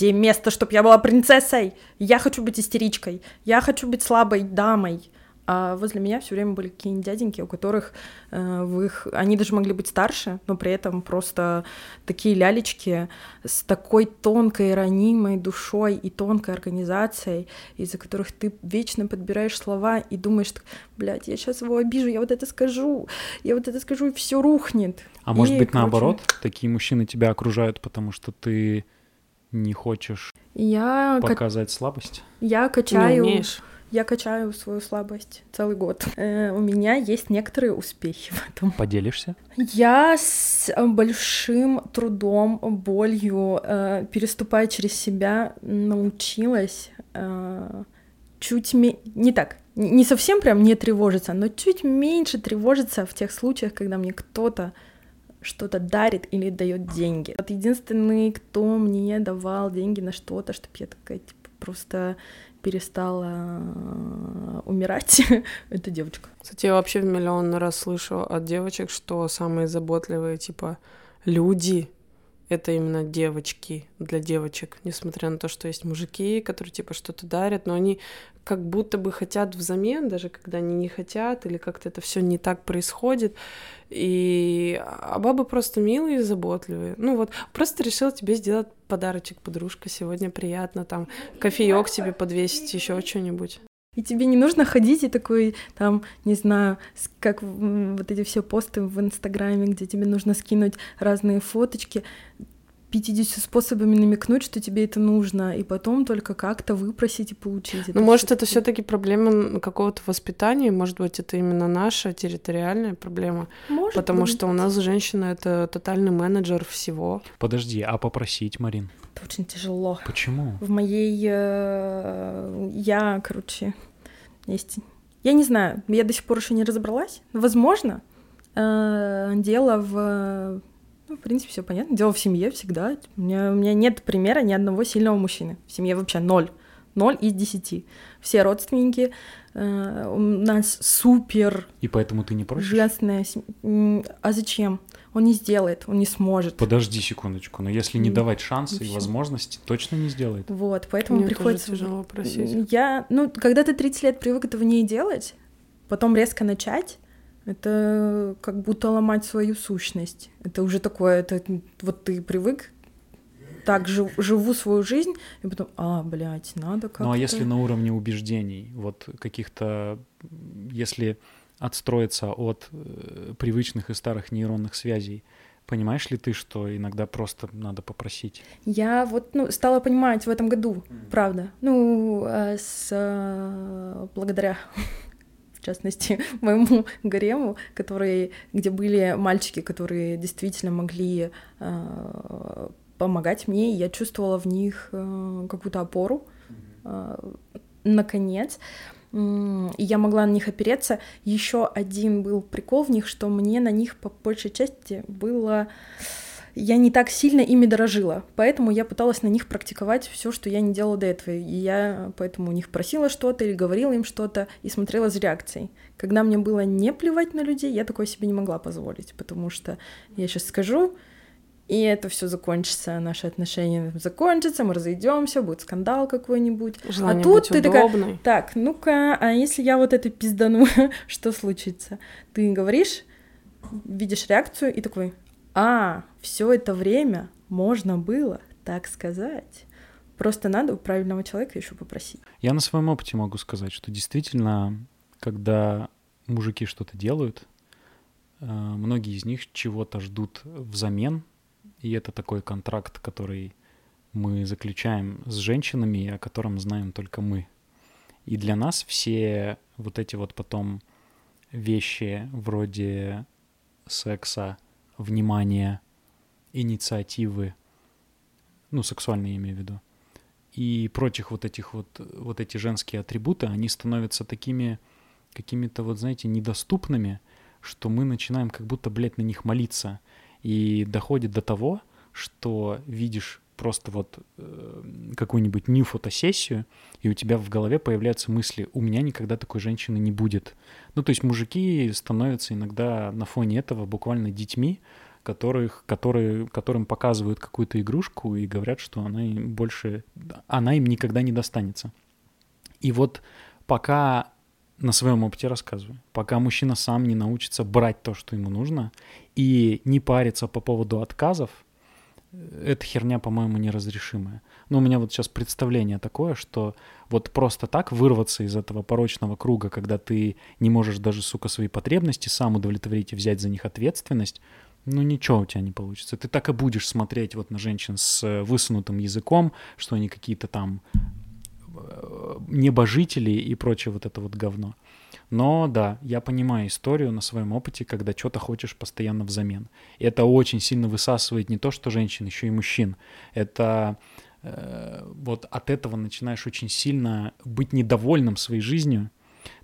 где место, чтобы я была принцессой? Я хочу быть истеричкой, я хочу быть слабой дамой. А возле меня все время были какие-нибудь дяденьки, у которых э, в их... Они даже могли быть старше, но при этом просто такие лялечки с такой тонкой, ранимой душой и тонкой организацией, из-за которых ты вечно подбираешь слова и думаешь, блядь, я сейчас его обижу, я вот это скажу, я вот это скажу, и все рухнет. А и, может быть, короче, наоборот, такие мужчины тебя окружают, потому что ты не хочешь Я, ка- показать слабость? я Не качаю... умеешь. Я качаю свою слабость целый год. Э, у меня есть некоторые успехи в этом. Поделишься? Я с большим трудом, болью, э, переступая через себя, научилась э, чуть ме- не так, не не совсем прям не тревожиться, но чуть меньше тревожиться в тех случаях, когда мне кто-то что-то дарит или дает деньги. Вот единственный, кто мне давал деньги на что-то, чтобы я такая типа просто перестала э, умирать, это девочка. Кстати, я вообще в миллион раз слышу от девочек, что самые заботливые, типа, люди — это именно девочки для девочек, несмотря на то, что есть мужики, которые, типа, что-то дарят, но они как будто бы хотят взамен, даже когда они не хотят, или как-то это все не так происходит. И... А бабы просто милые и заботливые. Ну вот, просто решила тебе сделать подарочек, подружка, сегодня приятно, там, кофеек тебе подвесить, еще что-нибудь. И тебе не нужно ходить и такой, там, не знаю, как вот эти все посты в Инстаграме, где тебе нужно скинуть разные фоточки, 50 способами намекнуть, что тебе это нужно, и потом только как-то выпросить и получить. Ну, может, это всё-таки- все-таки проблема какого-то воспитания, может быть, это именно наша территориальная проблема, Может потому быть. что у нас женщина это тотальный менеджер всего. Подожди, а попросить, Марин? Это очень тяжело. Почему? В моей... э, Я, короче, есть... Я не знаю, я до сих пор еще не разобралась. Возможно, э, дело в... Ну, в принципе, все понятно. Дело в семье всегда. У меня, у меня нет примера ни одного сильного мужчины. В семье вообще ноль. Ноль из десяти. Все родственники. э, у нас супер И поэтому ты не просишь? ужасная семья. А зачем? Он не сделает, он не сможет. Подожди секундочку, но если не давать шансы и всё. возможности, точно не сделает. Вот, поэтому Мне тоже приходится... тяжело просить. Я, ну, когда ты 30 лет привык этого не делать, потом резко начать, это как будто ломать свою сущность. Это уже такое, это вот ты привык, так жив- живу свою жизнь, и потом, а, блядь, надо как-то... Ну а если на уровне убеждений, вот каких-то, если отстроиться от э, привычных и старых нейронных связей, понимаешь ли ты, что иногда просто надо попросить? Я вот, ну, стала понимать в этом году, правда. Ну, э, с, э, благодаря, в частности, моему гарему, который, где были мальчики, которые действительно могли э, помогать мне, и я чувствовала в них э, какую-то опору, э, наконец. И я могла на них опереться. Еще один был прикол в них, что мне на них по большей части было я не так сильно ими дорожила, поэтому я пыталась на них практиковать все, что я не делала до этого. И я поэтому у них просила что-то или говорила им что-то и смотрела за реакцией. Когда мне было не плевать на людей, я такое себе не могла позволить, потому что я сейчас скажу, и это все закончится, наши отношения закончатся, мы разойдемся, будет скандал какой-нибудь. Желание а тут быть ты такая, удобной. так, ну-ка, а если я вот это пиздану, что случится? Ты говоришь, видишь реакцию и такой, а, все это время можно было так сказать. Просто надо у правильного человека еще попросить. Я на своем опыте могу сказать, что действительно, когда мужики что-то делают, э, многие из них чего-то ждут взамен, и это такой контракт, который мы заключаем с женщинами, о котором знаем только мы. И для нас все вот эти вот потом вещи вроде секса, внимания, инициативы, ну, сексуальные я имею в виду, и прочих вот этих вот, вот эти женские атрибуты, они становятся такими какими-то вот, знаете, недоступными, что мы начинаем как будто, блядь, на них молиться. И доходит до того, что видишь просто вот э, какую-нибудь new фотосессию, и у тебя в голове появляются мысли, у меня никогда такой женщины не будет. Ну, то есть мужики становятся иногда на фоне этого буквально детьми, которых, которые, которым показывают какую-то игрушку и говорят, что она им больше, она им никогда не достанется. И вот пока на своем опыте рассказываю, пока мужчина сам не научится брать то, что ему нужно, и не париться по поводу отказов, эта херня, по-моему, неразрешимая. Но у меня вот сейчас представление такое, что вот просто так вырваться из этого порочного круга, когда ты не можешь даже, сука, свои потребности сам удовлетворить и взять за них ответственность, ну ничего у тебя не получится. Ты так и будешь смотреть вот на женщин с э, высунутым языком, что они какие-то там небожители и прочее вот это вот говно. Но да, я понимаю историю на своем опыте, когда что-то хочешь постоянно взамен. И это очень сильно высасывает не то, что женщин, еще и мужчин. Это э, вот от этого начинаешь очень сильно быть недовольным своей жизнью.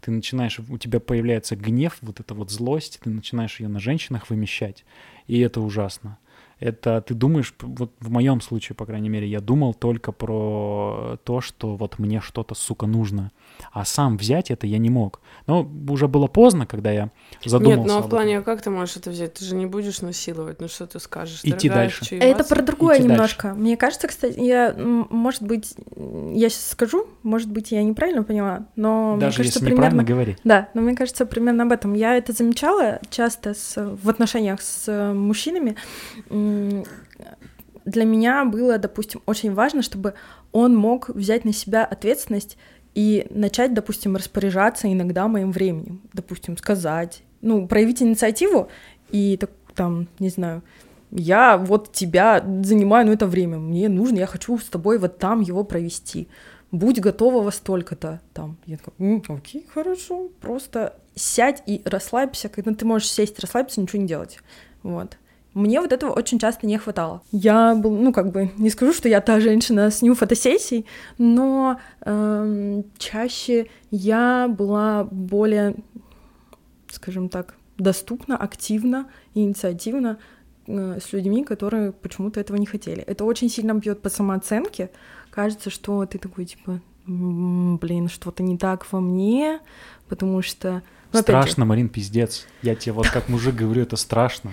Ты начинаешь, у тебя появляется гнев, вот эта вот злость, ты начинаешь ее на женщинах вымещать. И это ужасно. Это ты думаешь, вот в моем случае, по крайней мере, я думал только про то, что вот мне что-то, сука, нужно а сам взять это я не мог. Но уже было поздно, когда я задумался. Нет, ну а в плане, а как ты можешь это взять? Ты же не будешь насиловать, ну что ты скажешь? Идти Дорогая, дальше. Это про другое Идти немножко. Мне кажется, кстати, я, может быть, я сейчас скажу, может быть, я неправильно поняла, но Даже мне кажется, если неправильно примерно... говори. Да, но мне кажется, примерно об этом. Я это замечала часто с, в отношениях с э, мужчинами. Для меня было, допустим, очень важно, чтобы он мог взять на себя ответственность и начать, допустим, распоряжаться иногда моим временем, допустим, сказать, ну, проявить инициативу и так, там, не знаю, я вот тебя занимаю, ну, это время, мне нужно, я хочу с тобой вот там его провести. Будь готова во столько-то там. Я такая, «М, окей, хорошо, просто сядь и расслабься, когда ты можешь сесть, расслабиться, ничего не делать. Вот. Мне вот этого очень часто не хватало. Я был, ну, как бы, не скажу, что я та женщина с нью фотосессий, но эм, чаще я была более, скажем так, доступна, активна и инициативна э, с людьми, которые почему-то этого не хотели. Это очень сильно бьет по самооценке. Кажется, что ты такой, типа, «М, блин, что-то не так во мне, потому что... ну, же, Страшно, Марин, пиздец. Я тебе вот как мужик говорю, это страшно.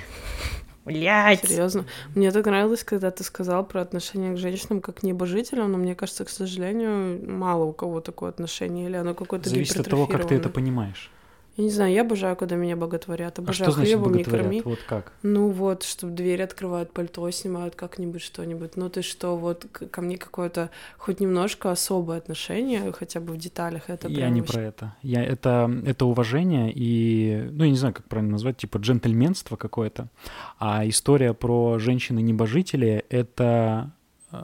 Блядь. Серьезно. Мне так нравилось, когда ты сказал про отношение к женщинам как к небожителям, но мне кажется, к сожалению, мало у кого такое отношение, или оно какое-то Зависит от того, как ты это понимаешь. Я не знаю, я обожаю, когда меня боготворят. А Обожаю что значит хлебом не корми. Вот как? Ну вот, чтобы дверь открывают, пальто снимают как-нибудь, что-нибудь. Ну ты что, вот ко мне какое-то хоть немножко особое отношение, хотя бы в деталях. Это я не вообще- про это. Я, это, это уважение и, ну, я не знаю, как правильно назвать, типа джентльменство какое-то. А история про женщины-небожители — это э,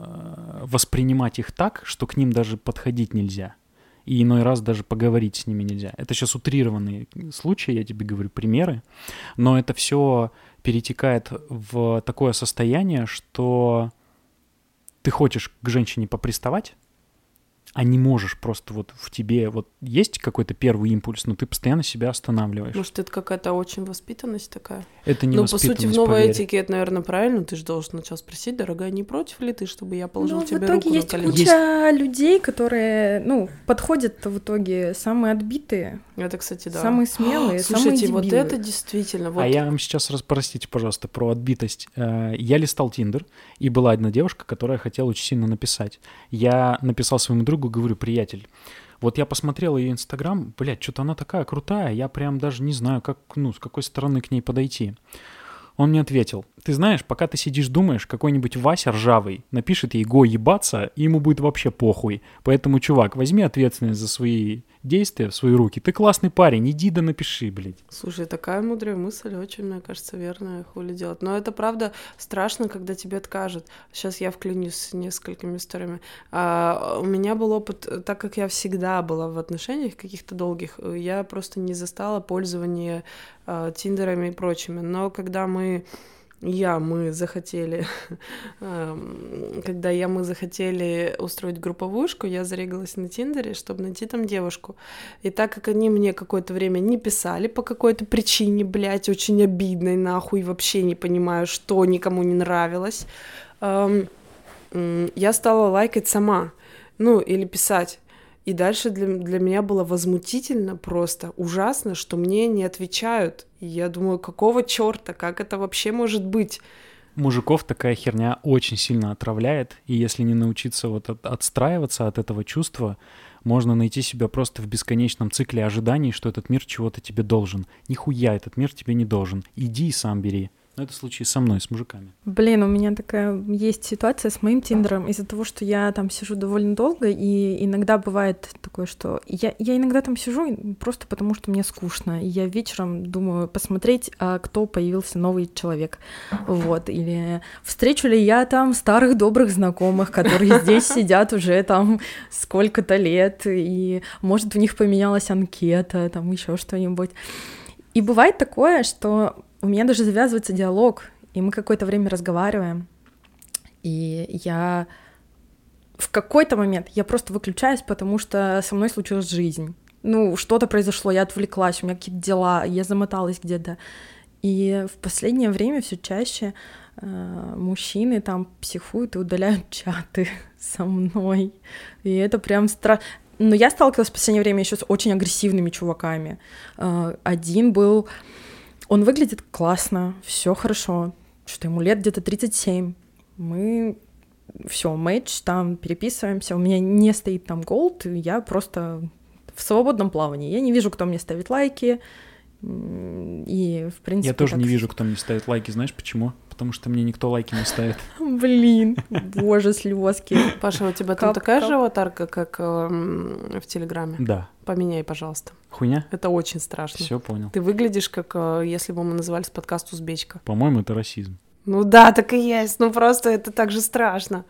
воспринимать их так, что к ним даже подходить нельзя. И иной раз даже поговорить с ними нельзя. Это сейчас утрированные случаи, я тебе говорю примеры, но это все перетекает в такое состояние, что ты хочешь к женщине поприставать, а не можешь просто вот в тебе вот есть какой-то первый импульс, но ты постоянно себя останавливаешь. Может, это какая-то очень воспитанность такая? это не ну, по сути, в новой поверь. этике это, наверное, правильно. Ты же должен сначала спросить, дорогая, не против ли ты, чтобы я положил Ну, в тебе итоге руку есть на колено? куча людей, которые, ну, подходят в итоге самые отбитые, Это, кстати, да. самые смелые, Слушайте, самые вот дебилы. это действительно... Вот... А я вам сейчас раз, простите, пожалуйста, про отбитость. Э, Я листал Тиндер, и была одна девушка, которая хотела очень сильно написать. Я написал своему другу, говорю, приятель, вот я посмотрел ее Инстаграм, блядь, что-то она такая крутая, я прям даже не знаю, как, ну, с какой стороны к ней подойти. Он мне ответил, ты знаешь, пока ты сидишь думаешь, какой-нибудь Вася ржавый напишет ей «го ебаться», и ему будет вообще похуй. Поэтому, чувак, возьми ответственность за свои действия в свои руки. Ты классный парень, иди да напиши, блядь. Слушай, такая мудрая мысль, очень, мне кажется, верная, хули делать. Но это правда страшно, когда тебе откажут. Сейчас я вклинюсь с несколькими историями. А, у меня был опыт, так как я всегда была в отношениях каких-то долгих, я просто не застала пользование а, тиндерами и прочими. Но когда мы я, мы захотели, эм, когда я, мы захотели устроить групповушку, я зарегалась на Тиндере, чтобы найти там девушку. И так как они мне какое-то время не писали по какой-то причине, блядь, очень обидной, нахуй, вообще не понимаю, что никому не нравилось, эм, я стала лайкать сама, ну, или писать. И дальше для, для меня было возмутительно просто, ужасно, что мне не отвечают. И я думаю, какого черта, как это вообще может быть? Мужиков такая херня очень сильно отравляет, и если не научиться вот от, отстраиваться от этого чувства, можно найти себя просто в бесконечном цикле ожиданий, что этот мир чего-то тебе должен. Нихуя этот мир тебе не должен. Иди и сам бери. Но это случай со мной, с мужиками. Блин, у меня такая есть ситуация с моим Тиндером из-за того, что я там сижу довольно долго, и иногда бывает такое, что я, я иногда там сижу просто потому, что мне скучно, и я вечером думаю посмотреть, а кто появился новый человек, вот, или встречу ли я там старых добрых знакомых, которые здесь сидят уже там сколько-то лет, и может у них поменялась анкета, там еще что-нибудь. И бывает такое, что у меня даже завязывается диалог, и мы какое-то время разговариваем, и я в какой-то момент я просто выключаюсь, потому что со мной случилась жизнь. Ну, что-то произошло, я отвлеклась, у меня какие-то дела, я замоталась где-то. И в последнее время все чаще э, мужчины там психуют и удаляют чаты со мной. И это прям страшно. Но я сталкивалась в последнее время еще с очень агрессивными чуваками. Э, один был он выглядит классно, все хорошо, что ему лет где-то 37. Мы все, матч, там переписываемся, у меня не стоит там голд, я просто в свободном плавании. Я не вижу, кто мне ставит лайки, и, в принципе... Я тоже так... не вижу, кто мне ставит лайки, знаешь почему? Потому что мне никто лайки не ставит. Блин, боже, слезки. Паша, у тебя там такая же аватарка, как в Телеграме? Да. Поменяй, пожалуйста. Хуйня? Это очень страшно. Все понял. Ты выглядишь, как э, если бы мы назывались подкаст «Узбечка». По-моему, это расизм. Ну да, так и есть. Ну просто это так же страшно.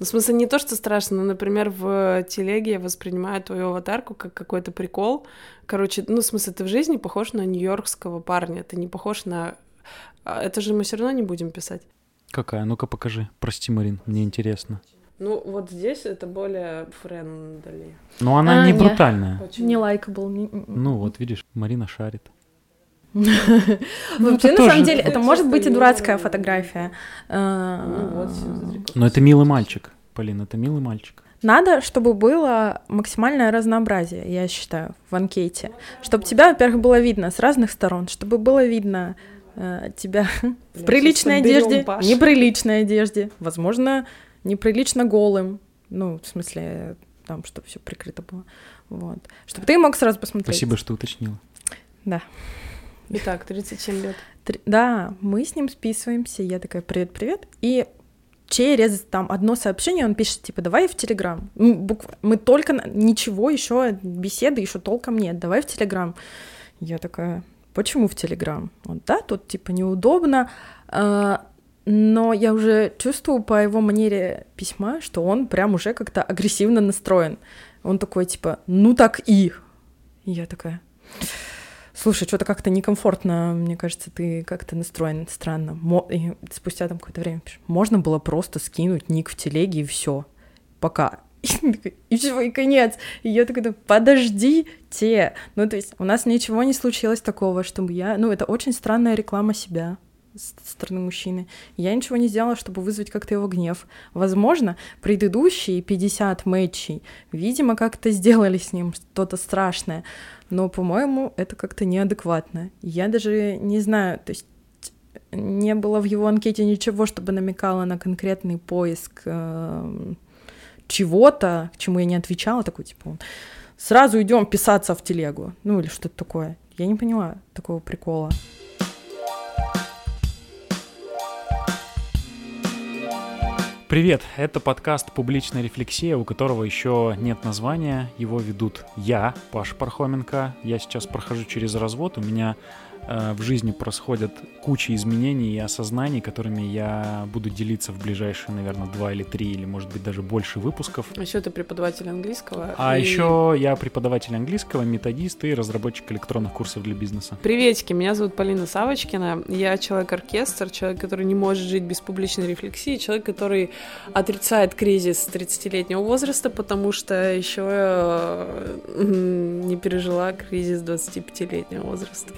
Ну, в смысле, не то, что страшно, но, например, в телеге я воспринимаю твою аватарку как какой-то прикол. Короче, ну, в смысле, ты в жизни похож на нью-йоркского парня, ты не похож на а это же мы все равно не будем писать. Какая? Ну-ка покажи. Прости, Марин, мне интересно. Ну, вот здесь это более friendly. Но она а, не брутальная. Очень... Не likable. Не... Ну, вот видишь, Марина шарит. Вообще, ну, на самом деле, это может быть и дурацкая фотография. А, Но это милый мальчик, Полин, это милый мальчик. Надо, чтобы было максимальное разнообразие, я считаю, в анкете. Чтобы тебя, во-первых, было видно с разных сторон, чтобы было видно тебя в приличной одежде, Пашу. неприличной одежде, возможно, неприлично голым, ну, в смысле, там, чтобы все прикрыто было, вот, чтобы ты мог сразу посмотреть. Спасибо, что уточнила. Да. Итак, 37 лет. Три... Да, мы с ним списываемся, я такая, привет-привет, и через там одно сообщение он пишет, типа, давай в Телеграм. Мы только ничего еще беседы еще толком нет, давай в Телеграм. Я такая, почему в Телеграм? Он, да, тут типа неудобно, а, но я уже чувствую по его манере письма, что он прям уже как-то агрессивно настроен. Он такой типа, ну так и. И я такая, слушай, что-то как-то некомфортно, мне кажется, ты как-то настроен странно. Мо... И спустя там какое-то время пишешь, можно было просто скинуть ник в телеге и все. Пока. И все, и конец. И я такая, подождите. Ну, то есть у нас ничего не случилось такого, чтобы я... Ну, это очень странная реклама себя с стороны мужчины. Я ничего не сделала, чтобы вызвать как-то его гнев. Возможно, предыдущие 50 матчей, видимо, как-то сделали с ним что-то страшное, но, по-моему, это как-то неадекватно. Я даже не знаю, то есть не было в его анкете ничего, чтобы намекало на конкретный поиск э, чего-то, к чему я не отвечала, такой типа сразу идем писаться в телегу, ну или что-то такое. Я не поняла такого прикола. Привет, это подкаст «Публичная рефлексия», у которого еще нет названия. Его ведут я, Паша Пархоменко. Я сейчас прохожу через развод, у меня Э, в жизни происходят куча изменений и осознаний, которыми я буду делиться в ближайшие, наверное, два или три, или, может быть, даже больше выпусков. А еще ты преподаватель английского. А и... еще я преподаватель английского, методист и разработчик электронных курсов для бизнеса. Приветики, меня зовут Полина Савочкина. Я человек-оркестр, человек, который не может жить без публичной рефлексии, человек, который отрицает кризис 30-летнего возраста, потому что еще э, не пережила кризис 25-летнего возраста.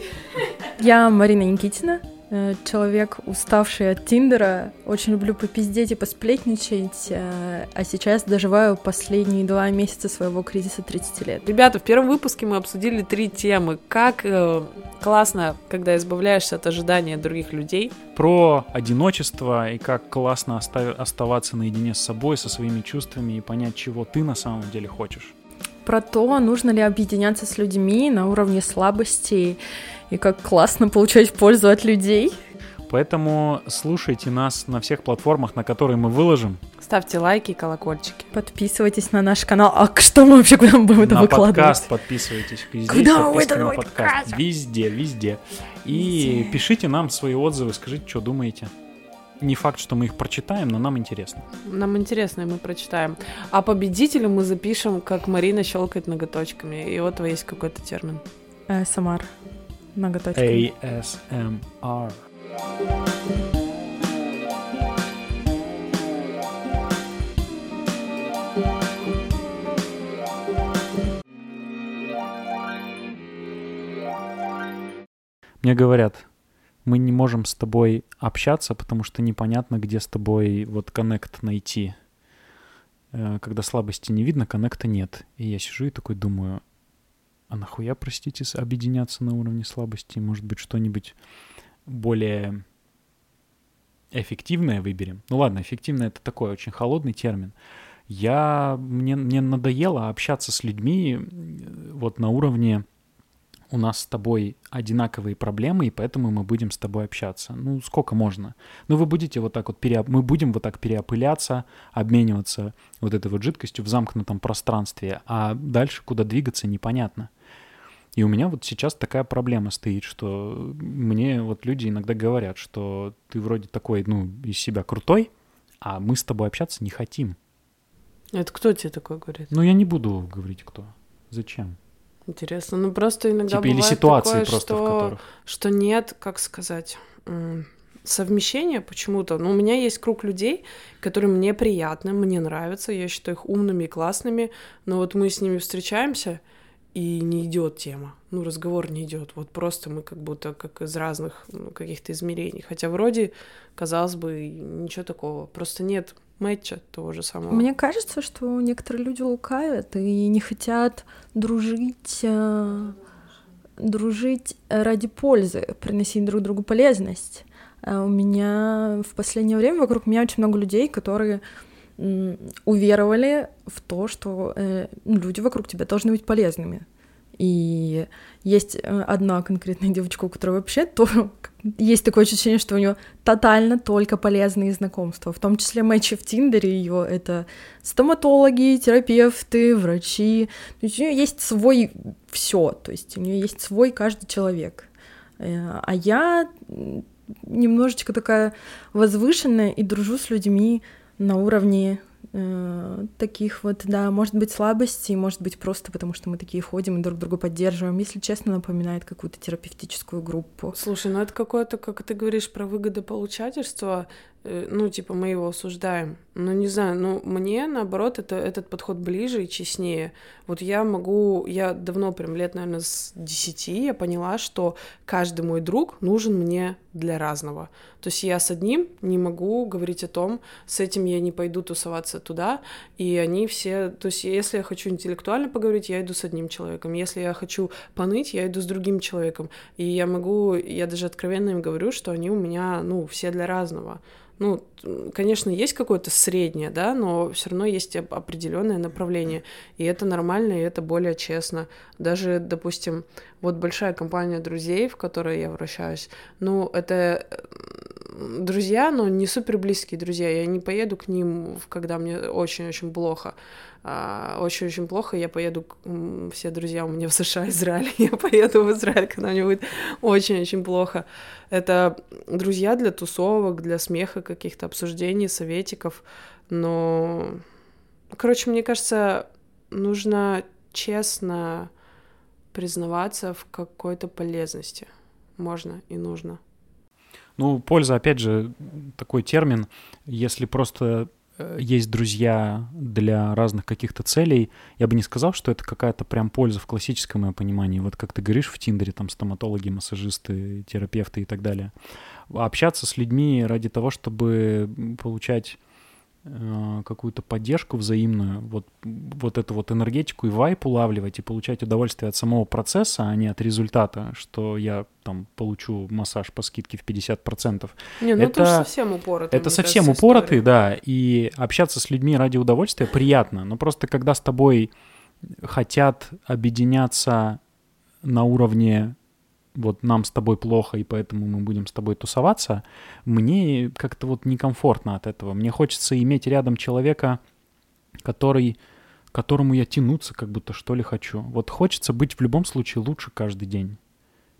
Я Марина Никитина, э, человек, уставший от Тиндера. Очень люблю попиздеть и посплетничать. э, А сейчас доживаю последние два месяца своего кризиса 30 лет. Ребята, в первом выпуске мы обсудили три темы. Как э, классно, когда избавляешься от ожидания других людей. Про одиночество и как классно оста- оставаться наедине с собой, со своими чувствами и понять, чего ты на самом деле хочешь. Про то, нужно ли объединяться с людьми на уровне слабостей и как классно получать пользу от людей. Поэтому слушайте нас на всех платформах, на которые мы выложим. Ставьте лайки и колокольчики. Подписывайтесь на наш канал. А к- что мы вообще куда мы будем это на выкладывать? подкаст подписывайтесь. Здесь Куда вы это на подкаст. Везде, везде. И Везде. пишите нам свои отзывы, скажите, что думаете. Не факт, что мы их прочитаем, но нам интересно. Нам интересно, и мы прочитаем. А победителю мы запишем, как Марина щелкает ноготочками. И вот есть какой-то термин. СМР. Ноготочками. ASMR. Мне говорят, мы не можем с тобой общаться, потому что непонятно, где с тобой вот коннект найти. Э, Когда слабости не видно, коннекта нет. И я сижу и такой думаю, а нахуя, простите, объединяться на уровне слабости? Может быть, что-нибудь более эффективное выберем? Ну ладно, эффективное — это такой очень холодный термин. Я, мне, мне надоело общаться с людьми э, вот на уровне у нас с тобой одинаковые проблемы, и поэтому мы будем с тобой общаться. Ну, сколько можно? Ну, вы будете вот так вот, переоп- мы будем вот так переопыляться, обмениваться вот этой вот жидкостью в замкнутом пространстве, а дальше куда двигаться непонятно. И у меня вот сейчас такая проблема стоит, что мне вот люди иногда говорят, что ты вроде такой, ну, из себя крутой, а мы с тобой общаться не хотим. Это кто тебе такое говорит? Ну, я не буду говорить, кто. Зачем? Интересно. Ну просто иногда типа, или ситуации такое, просто, в что, которых... что нет, как сказать, совмещения почему-то. Ну, у меня есть круг людей, которые мне приятны, мне нравятся, я считаю их умными и классными, но вот мы с ними встречаемся, и не идет тема. Ну, разговор не идет. Вот просто мы как будто как из разных ну, каких-то измерений. Хотя вроде, казалось бы, ничего такого. Просто нет мэтча того же самого. Мне кажется, что некоторые люди лукавят и не хотят дружить, э, дружить ради пользы, приносить друг другу полезность. А у меня в последнее время вокруг меня очень много людей, которые уверовали в то, что э, люди вокруг тебя должны быть полезными. И есть э, одна конкретная девочка, у которой вообще то есть такое ощущение, что у нее тотально только полезные знакомства, в том числе матчи в Тиндере ее это стоматологи, терапевты, врачи. То есть у нее есть свой все, то есть у нее есть свой каждый человек. Э, А я немножечко такая возвышенная и дружу с людьми на уровне э, таких вот, да, может быть, слабостей, может быть, просто потому что мы такие ходим и друг друга поддерживаем. Если честно, напоминает какую-то терапевтическую группу. Слушай, ну это какое-то, как ты говоришь про выгодополучательство, ну, типа, мы его осуждаем. Ну, не знаю, ну, мне, наоборот, это, этот подход ближе и честнее. Вот я могу, я давно, прям лет, наверное, с 10, я поняла, что каждый мой друг нужен мне для разного. То есть я с одним не могу говорить о том, с этим я не пойду тусоваться туда, и они все... То есть если я хочу интеллектуально поговорить, я иду с одним человеком. Если я хочу поныть, я иду с другим человеком. И я могу... Я даже откровенно им говорю, что они у меня, ну, все для разного. Ну, конечно, есть какое-то среднее, да, но все равно есть оп- определенное направление. И это нормально, и это более честно. Даже, допустим, вот большая компания друзей, в которой я вращаюсь, ну, это друзья, но не супер близкие друзья. Я не поеду к ним, когда мне очень-очень плохо. А, Очень-очень плохо. Я поеду, все друзья у меня в США, Израиль. Я поеду в Израиль, когда мне будет очень-очень плохо. Это друзья для тусовок, для смеха, каких-то обсуждений, советиков. Но, короче, мне кажется, нужно честно признаваться в какой-то полезности. Можно и нужно. Ну, польза, опять же, такой термин. Если просто э, есть друзья для разных каких-то целей, я бы не сказал, что это какая-то прям польза в классическом моем понимании. Вот как ты говоришь в Тиндере, там стоматологи, массажисты, терапевты и так далее. Общаться с людьми ради того, чтобы получать какую-то поддержку взаимную, вот, вот эту вот энергетику и вайп улавливать и получать удовольствие от самого процесса, а не от результата, что я там получу массаж по скидке в 50%. Не, ну это, это совсем упоротый. Это совсем кажется, упоротый, история. да, и общаться с людьми ради удовольствия приятно, но просто когда с тобой хотят объединяться на уровне вот нам с тобой плохо, и поэтому мы будем с тобой тусоваться, мне как-то вот некомфортно от этого. Мне хочется иметь рядом человека, который, которому я тянуться как будто что ли хочу. Вот хочется быть в любом случае лучше каждый день.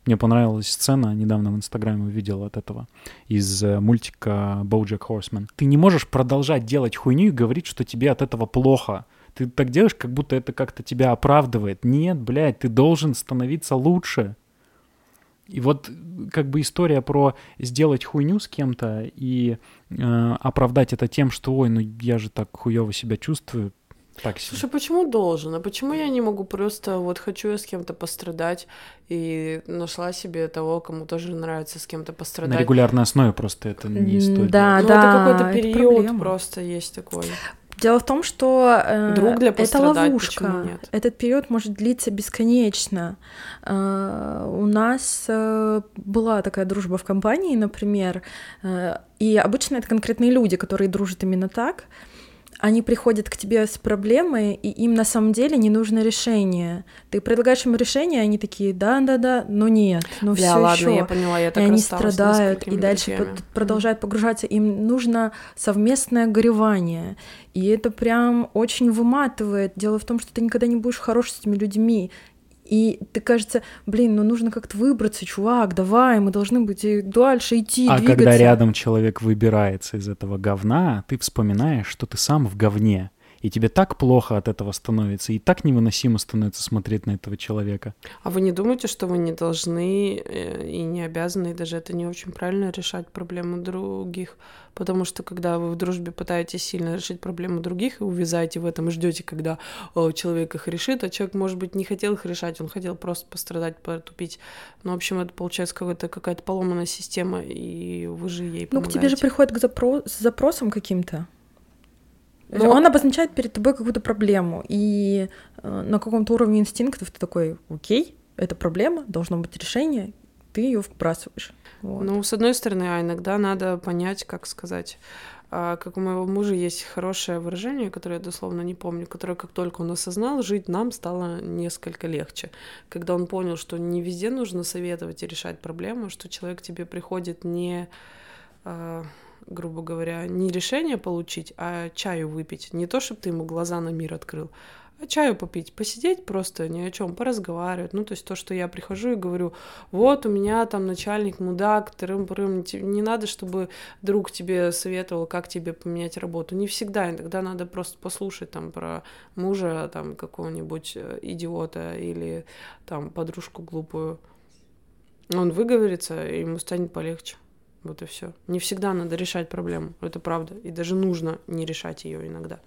Мне понравилась сцена, недавно в Инстаграме увидел от этого, из э, мультика BoJack Horseman. Ты не можешь продолжать делать хуйню и говорить, что тебе от этого плохо. Ты так делаешь, как будто это как-то тебя оправдывает. Нет, блядь, ты должен становиться лучше. И вот как бы история про сделать хуйню с кем-то и э, оправдать это тем, что ой, ну я же так хуево себя чувствую. Так себе. Слушай, почему должен? А почему я не могу просто вот хочу я с кем-то пострадать и нашла себе того, кому тоже нравится с кем-то пострадать? На регулярной основе просто это не стоит. Да, ну, да. Это какой-то период это просто есть такой. Дело в том, что э, Друг для это ловушка. Этот период может длиться бесконечно. Э, у нас э, была такая дружба в компании, например, э, и обычно это конкретные люди, которые дружат именно так они приходят к тебе с проблемой, и им на самом деле не нужно решение. Ты предлагаешь им решение, они такие, да-да-да, но нет, ну все ладно, еще. я поняла, я так и они страдают, и дальше друзьями. продолжают погружаться. Им нужно совместное горевание. И это прям очень выматывает. Дело в том, что ты никогда не будешь хорош с этими людьми. И ты кажется, блин, ну нужно как-то выбраться, чувак, давай, мы должны быть дальше идти, А двигаться. когда рядом человек выбирается из этого говна, ты вспоминаешь, что ты сам в говне и тебе так плохо от этого становится, и так невыносимо становится смотреть на этого человека. А вы не думаете, что вы не должны э, и не обязаны, и даже это не очень правильно решать проблему других? Потому что когда вы в дружбе пытаетесь сильно решить проблему других и увязаете в этом и ждете, когда о, человек их решит, а человек, может быть, не хотел их решать, он хотел просто пострадать, потупить. Ну, в общем, это получается какая-то какая-то поломанная система, и вы же ей помогаете. Ну, к тебе же приходит к запро- с запросом каким-то. Но он обозначает перед тобой какую-то проблему, и э, на каком-то уровне инстинктов ты такой, окей, это проблема, должно быть решение, ты ее вбрасываешь. Вот. Ну, с одной стороны, а иногда надо понять, как сказать, а, как у моего мужа есть хорошее выражение, которое я дословно не помню, которое как только он осознал, жить нам стало несколько легче. Когда он понял, что не везде нужно советовать и решать проблему, что человек тебе приходит не а, грубо говоря, не решение получить, а чаю выпить. Не то, чтобы ты ему глаза на мир открыл, а чаю попить, посидеть просто ни о чем, поразговаривать. Ну, то есть то, что я прихожу и говорю, вот у меня там начальник мудак, трым-прым, не надо, чтобы друг тебе советовал, как тебе поменять работу. Не всегда, иногда надо просто послушать там про мужа там какого-нибудь э, идиота или там подружку глупую. Он выговорится, и ему станет полегче. Вот и все. Не всегда надо решать проблему, это правда. И даже нужно не решать ее иногда.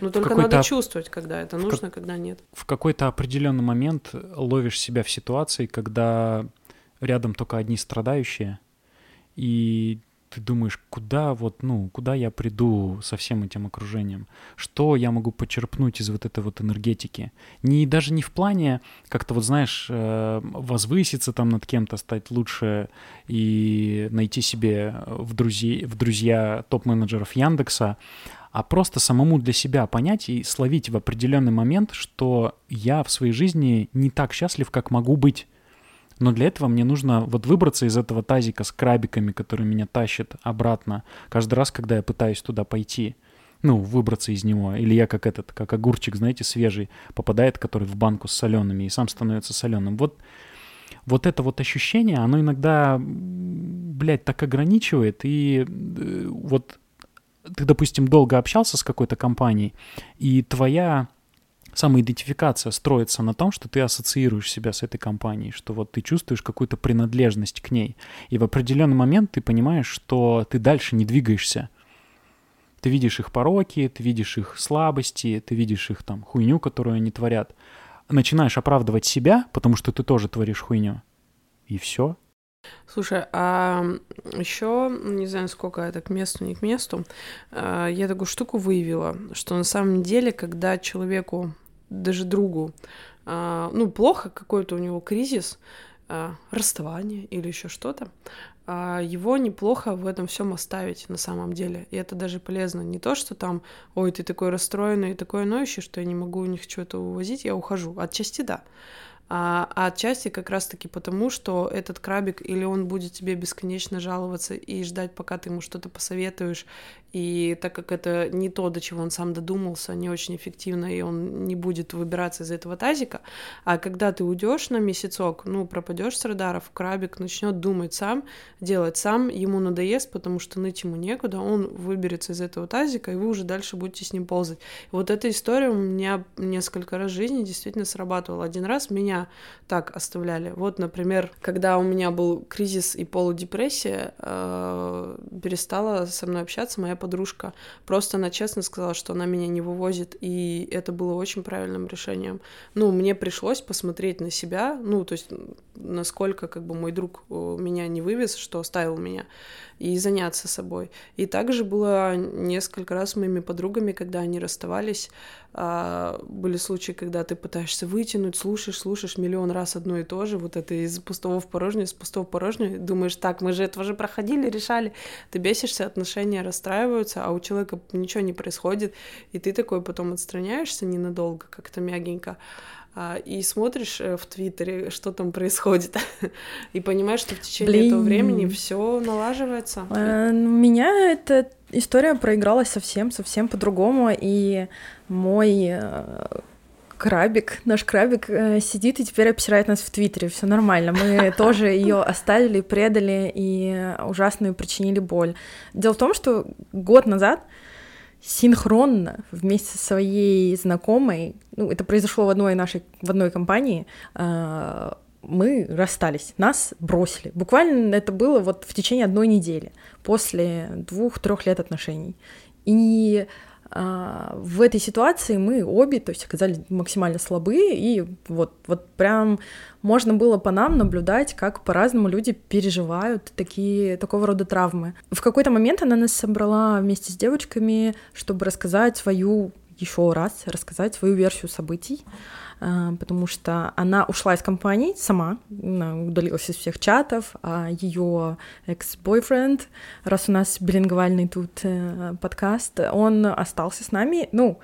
Но только надо чувствовать, когда это нужно, как... когда нет. В какой-то определенный момент ловишь себя в ситуации, когда рядом только одни страдающие, и ты думаешь, куда вот, ну, куда я приду со всем этим окружением? Что я могу почерпнуть из вот этой вот энергетики? Не, даже не в плане как-то вот, знаешь, э, возвыситься там над кем-то, стать лучше и найти себе в, друзей, в друзья топ-менеджеров Яндекса, а просто самому для себя понять и словить в определенный момент, что я в своей жизни не так счастлив, как могу быть. Но для этого мне нужно вот выбраться из этого тазика с крабиками, который меня тащит обратно каждый раз, когда я пытаюсь туда пойти. Ну, выбраться из него. Или я как этот, как огурчик, знаете, свежий, попадает, который в банку с солеными и сам становится соленым. Вот, вот это вот ощущение, оно иногда, блядь, так ограничивает. И э, вот ты, допустим, долго общался с какой-то компанией, и твоя самоидентификация строится на том, что ты ассоциируешь себя с этой компанией, что вот ты чувствуешь какую-то принадлежность к ней. И в определенный момент ты понимаешь, что ты дальше не двигаешься. Ты видишь их пороки, ты видишь их слабости, ты видишь их там хуйню, которую они творят. Начинаешь оправдывать себя, потому что ты тоже творишь хуйню. И все. Слушай, а еще, не знаю, сколько это к месту, не к месту, а, я такую штуку выявила, что на самом деле, когда человеку, даже другу, а, ну, плохо, какой-то у него кризис, а, расставание или еще что-то, его неплохо в этом всем оставить на самом деле. И это даже полезно. Не то, что там, ой, ты такой расстроенный и такой ноющий, что я не могу у них что-то увозить, я ухожу. Отчасти да а, а отчасти как раз-таки потому, что этот крабик или он будет тебе бесконечно жаловаться и ждать, пока ты ему что-то посоветуешь, и так как это не то, до чего он сам додумался, не очень эффективно, и он не будет выбираться из этого тазика, а когда ты уйдешь на месяцок, ну, пропадешь с радаров, крабик начнет думать сам, делать сам, ему надоест, потому что ныть ему некуда, он выберется из этого тазика, и вы уже дальше будете с ним ползать. И вот эта история у меня несколько раз в жизни действительно срабатывала. Один раз меня так оставляли. Вот, например, когда у меня был кризис и полудепрессия, э, перестала со мной общаться моя подружка. Просто она честно сказала, что она меня не вывозит, и это было очень правильным решением. Ну, мне пришлось посмотреть на себя, ну, то есть насколько как бы мой друг э, меня не вывез, что оставил меня, и заняться собой. И также было несколько раз с моими подругами, когда они расставались, а, были случаи, когда ты пытаешься вытянуть, слушаешь, слушаешь миллион раз одно и то же, вот это из пустого в порожнее, из пустого в порожнее, думаешь, так, мы же этого же проходили, решали, ты бесишься, отношения расстраиваются, а у человека ничего не происходит, и ты такой потом отстраняешься ненадолго, как-то мягенько, а, и смотришь э, в Твиттере, что там происходит, и понимаешь, что в течение Блин. этого времени все налаживается. А, ну, меня эта история проигралась совсем, совсем по-другому, и мой э, крабик, наш крабик э, сидит и теперь обсирает нас в Твиттере. Все нормально. Мы тоже ее оставили, предали и ужасную причинили боль. Дело в том, что год назад синхронно вместе со своей знакомой, ну, это произошло в одной нашей, в одной компании, э, мы расстались, нас бросили. Буквально это было вот в течение одной недели, после двух-трех лет отношений. И в этой ситуации мы обе, то есть оказались максимально слабые, и вот, вот прям можно было по нам наблюдать, как по-разному люди переживают такие, такого рода травмы. В какой-то момент она нас собрала вместе с девочками, чтобы рассказать свою еще раз рассказать свою версию событий. А, потому что она ушла из компании сама, удалилась из всех чатов, а ее экс-бойфренд, раз у нас билингвальный тут э, подкаст, он остался с нами. Ну,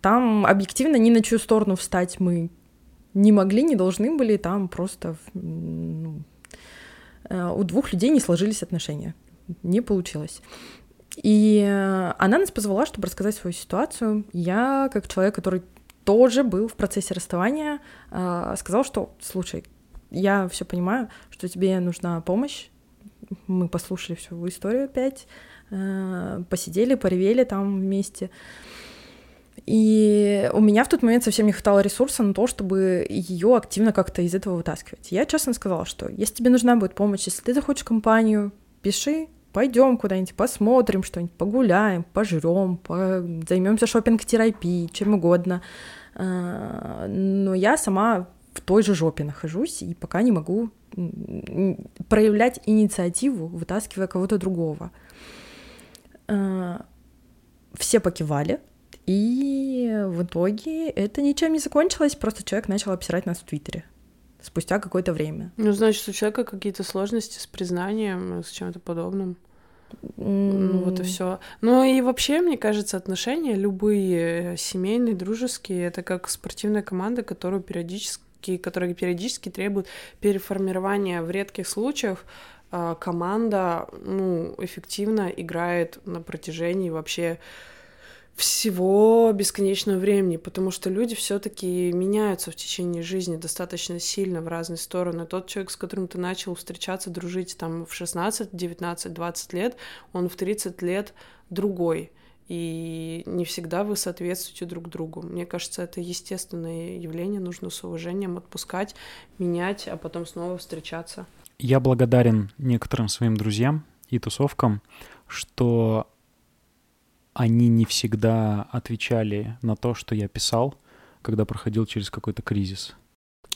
там объективно ни на чью сторону встать мы не могли, не должны были, там просто ну, э, у двух людей не сложились отношения, не получилось. И э, она нас позвала, чтобы рассказать свою ситуацию. Я, как человек, который тоже был в процессе расставания, а, сказал, что, слушай, я все понимаю, что тебе нужна помощь. Мы послушали всю историю опять, а, посидели, поревели там вместе. И у меня в тот момент совсем не хватало ресурса на то, чтобы ее активно как-то из этого вытаскивать. Я честно сказала, что если тебе нужна будет помощь, если ты захочешь компанию, пиши, пойдем куда-нибудь, посмотрим что-нибудь, погуляем, пожрем, по... займемся шопинг-терапией, чем угодно. А, но я сама в той же жопе нахожусь и пока не могу проявлять инициативу, вытаскивая кого-то другого. А, все покивали, и в итоге это ничем не закончилось, просто человек начал обсирать нас в Твиттере спустя какое-то время. Ну, значит, у человека какие-то сложности с признанием, с чем-то подобным. Ну, вот и все. Ну и вообще, мне кажется, отношения любые, семейные, дружеские, это как спортивная команда, которую периодически, которая периодически требует переформирования в редких случаях а, команда ну, эффективно играет на протяжении вообще всего бесконечного времени, потому что люди все-таки меняются в течение жизни достаточно сильно в разные стороны. Тот человек, с которым ты начал встречаться, дружить там в 16, 19, 20 лет, он в 30 лет другой. И не всегда вы соответствуете друг другу. Мне кажется, это естественное явление, нужно с уважением отпускать, менять, а потом снова встречаться. Я благодарен некоторым своим друзьям и тусовкам, что они не всегда отвечали на то, что я писал, когда проходил через какой-то кризис.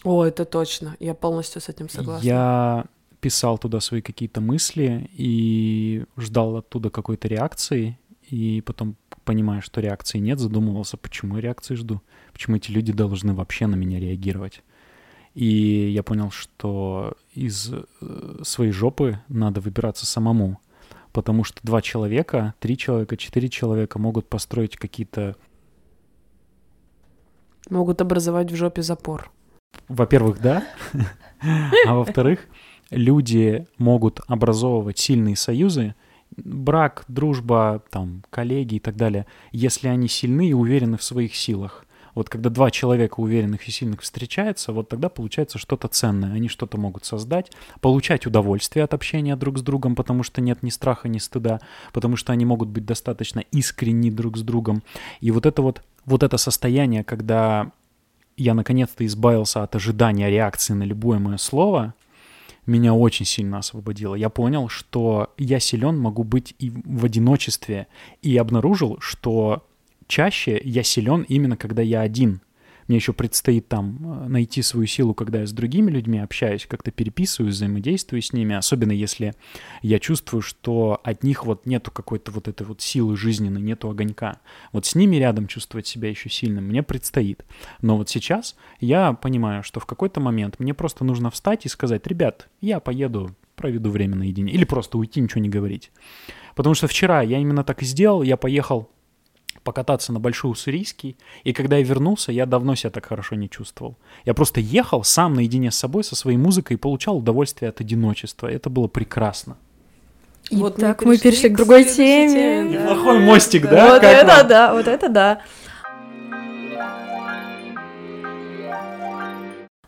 О, это точно. Я полностью с этим согласна. Я писал туда свои какие-то мысли и ждал оттуда какой-то реакции, и потом, понимая, что реакции нет, задумывался, почему я реакции жду, почему эти люди должны вообще на меня реагировать. И я понял, что из э, своей жопы надо выбираться самому, потому что два человека, три человека, четыре человека могут построить какие-то... Могут образовать в жопе запор. Во-первых, да, а во-вторых, люди могут образовывать сильные союзы, брак, дружба, там, коллеги и так далее, если они сильны и уверены в своих силах. Вот когда два человека уверенных и сильных встречаются, вот тогда получается что-то ценное. Они что-то могут создать, получать удовольствие от общения друг с другом, потому что нет ни страха, ни стыда, потому что они могут быть достаточно искренни друг с другом. И вот это вот, вот это состояние, когда я наконец-то избавился от ожидания реакции на любое мое слово, меня очень сильно освободило. Я понял, что я силен могу быть и в одиночестве, и обнаружил, что чаще я силен именно когда я один. Мне еще предстоит там э, найти свою силу, когда я с другими людьми общаюсь, как-то переписываю, взаимодействую с ними, особенно если я чувствую, что от них вот нету какой-то вот этой вот силы жизненной, нету огонька. Вот с ними рядом чувствовать себя еще сильным мне предстоит. Но вот сейчас я понимаю, что в какой-то момент мне просто нужно встать и сказать, ребят, я поеду, проведу время наедине. Или просто уйти, ничего не говорить. Потому что вчера я именно так и сделал, я поехал покататься на Большой Уссурийский, и когда я вернулся, я давно себя так хорошо не чувствовал. Я просто ехал сам наедине с собой, со своей музыкой, и получал удовольствие от одиночества. Это было прекрасно. И вот так мы перешли, мы перешли к другой теме. теме да. Неплохой мостик, да? Вот как это вам? да, вот это да.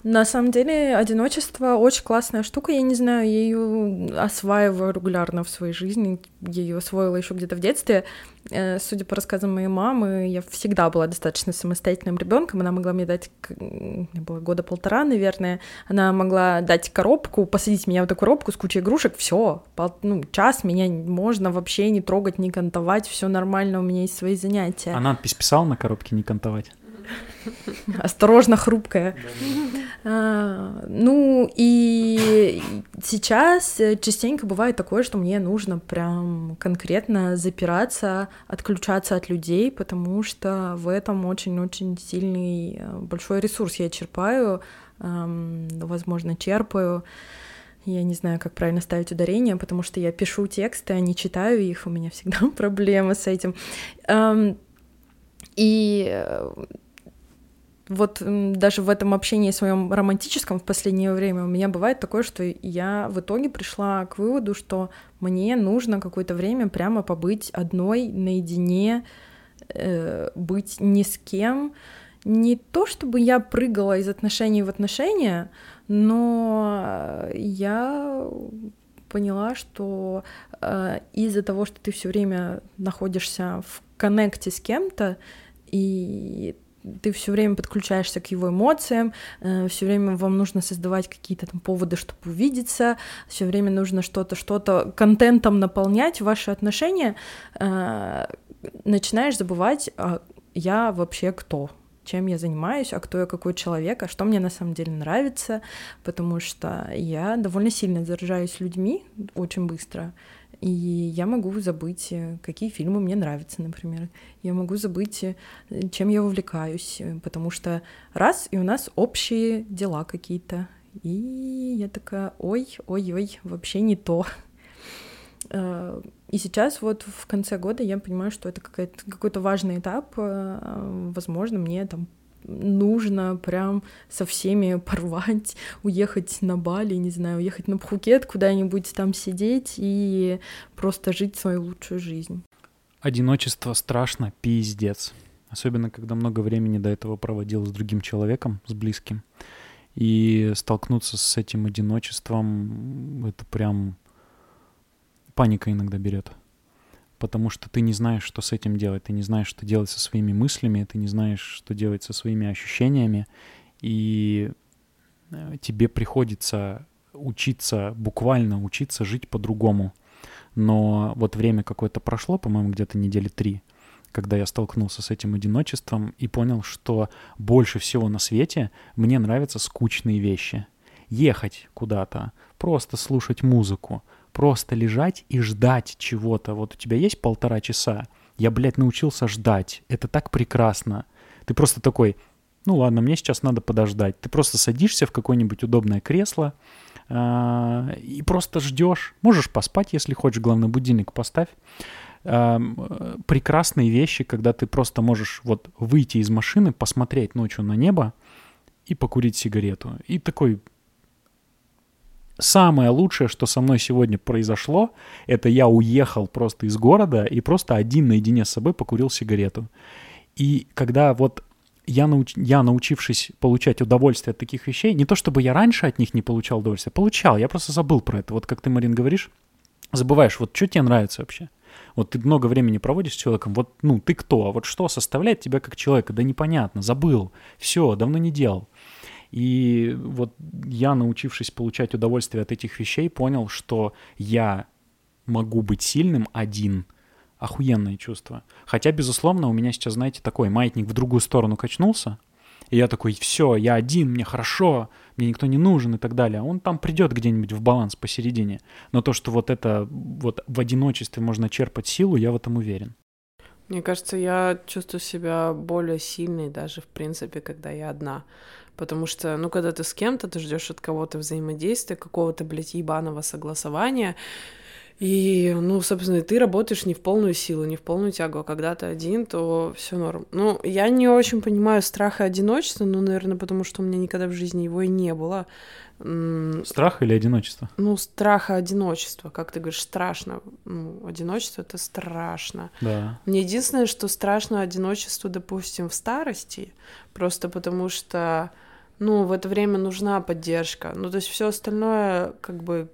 На самом деле, одиночество очень классная штука. Я не знаю, я ее осваиваю регулярно в своей жизни. Я ее освоила еще где-то в детстве. Э, судя по рассказам моей мамы, я всегда была достаточно самостоятельным ребенком. Она могла мне дать, мне было года полтора, наверное. Она могла дать коробку, посадить меня в эту коробку с кучей игрушек. Все, ну, час меня можно вообще не трогать, не кантовать. Все нормально, у меня есть свои занятия. А надпись писала на коробке не кантовать? Осторожно, хрупкая. А, ну и сейчас частенько бывает такое, что мне нужно прям конкретно запираться, отключаться от людей, потому что в этом очень-очень сильный э, большой ресурс я черпаю, возможно, черпаю. Я не знаю, как правильно ставить ударение, потому что я пишу тексты, а не читаю их, у меня всегда проблемы с этим. И э, вот даже в этом общении своем романтическом в последнее время у меня бывает такое, что я в итоге пришла к выводу, что мне нужно какое-то время прямо побыть одной, наедине, э, быть ни с кем. Не то, чтобы я прыгала из отношений в отношения, но я поняла, что э, из-за того, что ты все время находишься в коннекте с кем-то, и ты все время подключаешься к его эмоциям, э, все время вам нужно создавать какие-то там поводы, чтобы увидеться, все время нужно что-то, что-то контентом наполнять ваши отношения, э, начинаешь забывать, а я вообще кто, чем я занимаюсь, а кто я какой человек, а что мне на самом деле нравится, потому что я довольно сильно заражаюсь людьми очень быстро, и я могу забыть, э, какие фильмы мне нравятся, например. Я могу забыть, э, чем я увлекаюсь, э, потому что раз, и у нас общие дела какие-то. И я такая, ой, ой, ой, вообще не то. И сейчас вот в конце года я понимаю, что это какой-то важный этап. Возможно, мне там нужно прям со всеми порвать, уехать на Бали, не знаю, уехать на Пхукет, куда-нибудь там сидеть и просто жить свою лучшую жизнь. Одиночество страшно, пиздец. Особенно, когда много времени до этого проводил с другим человеком, с близким. И столкнуться с этим одиночеством, это прям паника иногда берет потому что ты не знаешь, что с этим делать, ты не знаешь, что делать со своими мыслями, ты не знаешь, что делать со своими ощущениями, и э, тебе приходится учиться, буквально учиться жить по-другому. Но вот время какое-то прошло, по-моему, где-то недели три, когда я столкнулся с этим одиночеством и понял, что больше всего на свете мне нравятся скучные вещи. Ехать куда-то, просто слушать музыку, просто лежать и ждать чего-то. Вот у тебя есть полтора часа, я, блядь, научился ждать. Это так прекрасно. Ты просто такой, ну ладно, мне сейчас надо подождать. Ты просто садишься в какое-нибудь удобное кресло э, и просто ждешь. Можешь поспать, если хочешь, главное, будильник поставь. Э, прекрасные вещи, когда ты просто можешь вот выйти из машины, посмотреть ночью на небо и покурить сигарету. И такой, самое лучшее, что со мной сегодня произошло, это я уехал просто из города и просто один наедине с собой покурил сигарету. И когда вот я, науч... я научившись получать удовольствие от таких вещей, не то чтобы я раньше от них не получал удовольствие, получал, я просто забыл про это. Вот как ты, Марин, говоришь, забываешь, вот что тебе нравится вообще? Вот ты много времени проводишь с человеком, вот, ну, ты кто? А вот что составляет тебя как человека? Да непонятно, забыл, все, давно не делал. И вот я, научившись получать удовольствие от этих вещей, понял, что я могу быть сильным один. Охуенное чувство. Хотя, безусловно, у меня сейчас, знаете, такой маятник в другую сторону качнулся, и я такой, все, я один, мне хорошо, мне никто не нужен и так далее. Он там придет где-нибудь в баланс посередине. Но то, что вот это вот в одиночестве можно черпать силу, я в этом уверен. Мне кажется, я чувствую себя более сильной даже, в принципе, когда я одна. Потому что, ну, когда ты с кем-то, ты ждешь от кого-то взаимодействия, какого-то, блядь, ебаного согласования, и, ну, собственно, ты работаешь не в полную силу, не в полную тягу, а когда ты один, то все норм. Ну, я не очень понимаю страха одиночества, ну, наверное, потому что у меня никогда в жизни его и не было. Страх или одиночество? Ну, страха одиночества. Как ты говоришь, страшно. Ну, одиночество — это страшно. Да. Мне единственное, что страшно одиночество, допустим, в старости, просто потому что ну, в это время нужна поддержка. Ну, то есть все остальное, как бы,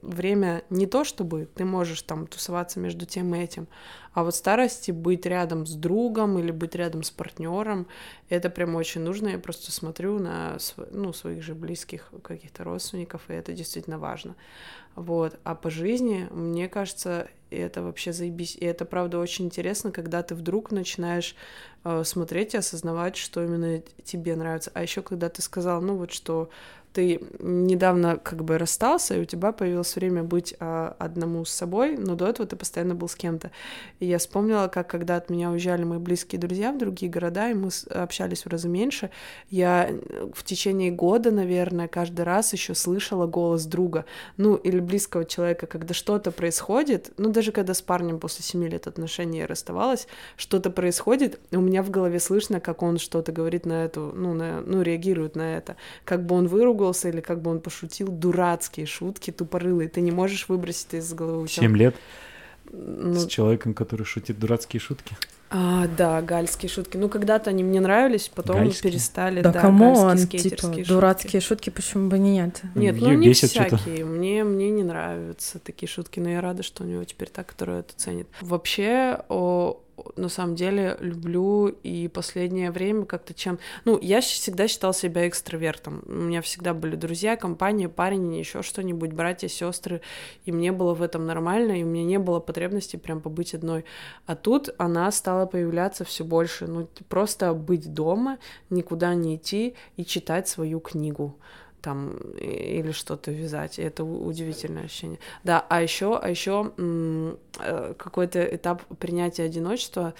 время не то, чтобы ты можешь там тусоваться между тем и этим, а вот старости быть рядом с другом или быть рядом с партнером, это прям очень нужно. Я просто смотрю на ну, своих же близких каких-то родственников, и это действительно важно. Вот. А по жизни, мне кажется, это вообще заебись. И это, правда, очень интересно, когда ты вдруг начинаешь э, смотреть и осознавать, что именно тебе нравится. А еще когда ты сказал, ну вот что ты недавно как бы расстался, и у тебя появилось время быть а, одному с собой, но до этого ты постоянно был с кем-то. И я вспомнила, как когда от меня уезжали мои близкие друзья в другие города, и мы общались в разы меньше, я э, в течение года, наверное, каждый раз еще слышала голос друга, ну, или близкого человека, когда что-то происходит, ну, даже когда с парнем после семи лет отношений расставалась, что-то происходит, и у меня в голове слышно, как он что-то говорит на эту, ну, на, ну, реагирует на это, как бы он выругал выругался или как бы он пошутил, дурацкие шутки тупорылые, ты не можешь выбросить это из головы. Семь лет? Ну... С человеком, который шутит дурацкие шутки? А, да, гальские шутки. Ну, когда-то они мне нравились, потом гальские? перестали. Да, да кому он, типа, шутки. дурацкие шутки, почему бы нет? Нет, ну не всякие. Мне, мне не нравятся такие шутки, но я рада, что у него теперь так, который это ценит. Вообще, о, на самом деле люблю и последнее время как-то чем... Ну, я всегда считал себя экстравертом. У меня всегда были друзья, компания, парень, еще что-нибудь, братья, сестры, и мне было в этом нормально, и у меня не было потребности прям побыть одной. А тут она стала появляться все больше. Ну, просто быть дома, никуда не идти и читать свою книгу там или что-то вязать. И это удивительное ощущение. Да, а еще, а еще э, какой-то этап принятия одиночества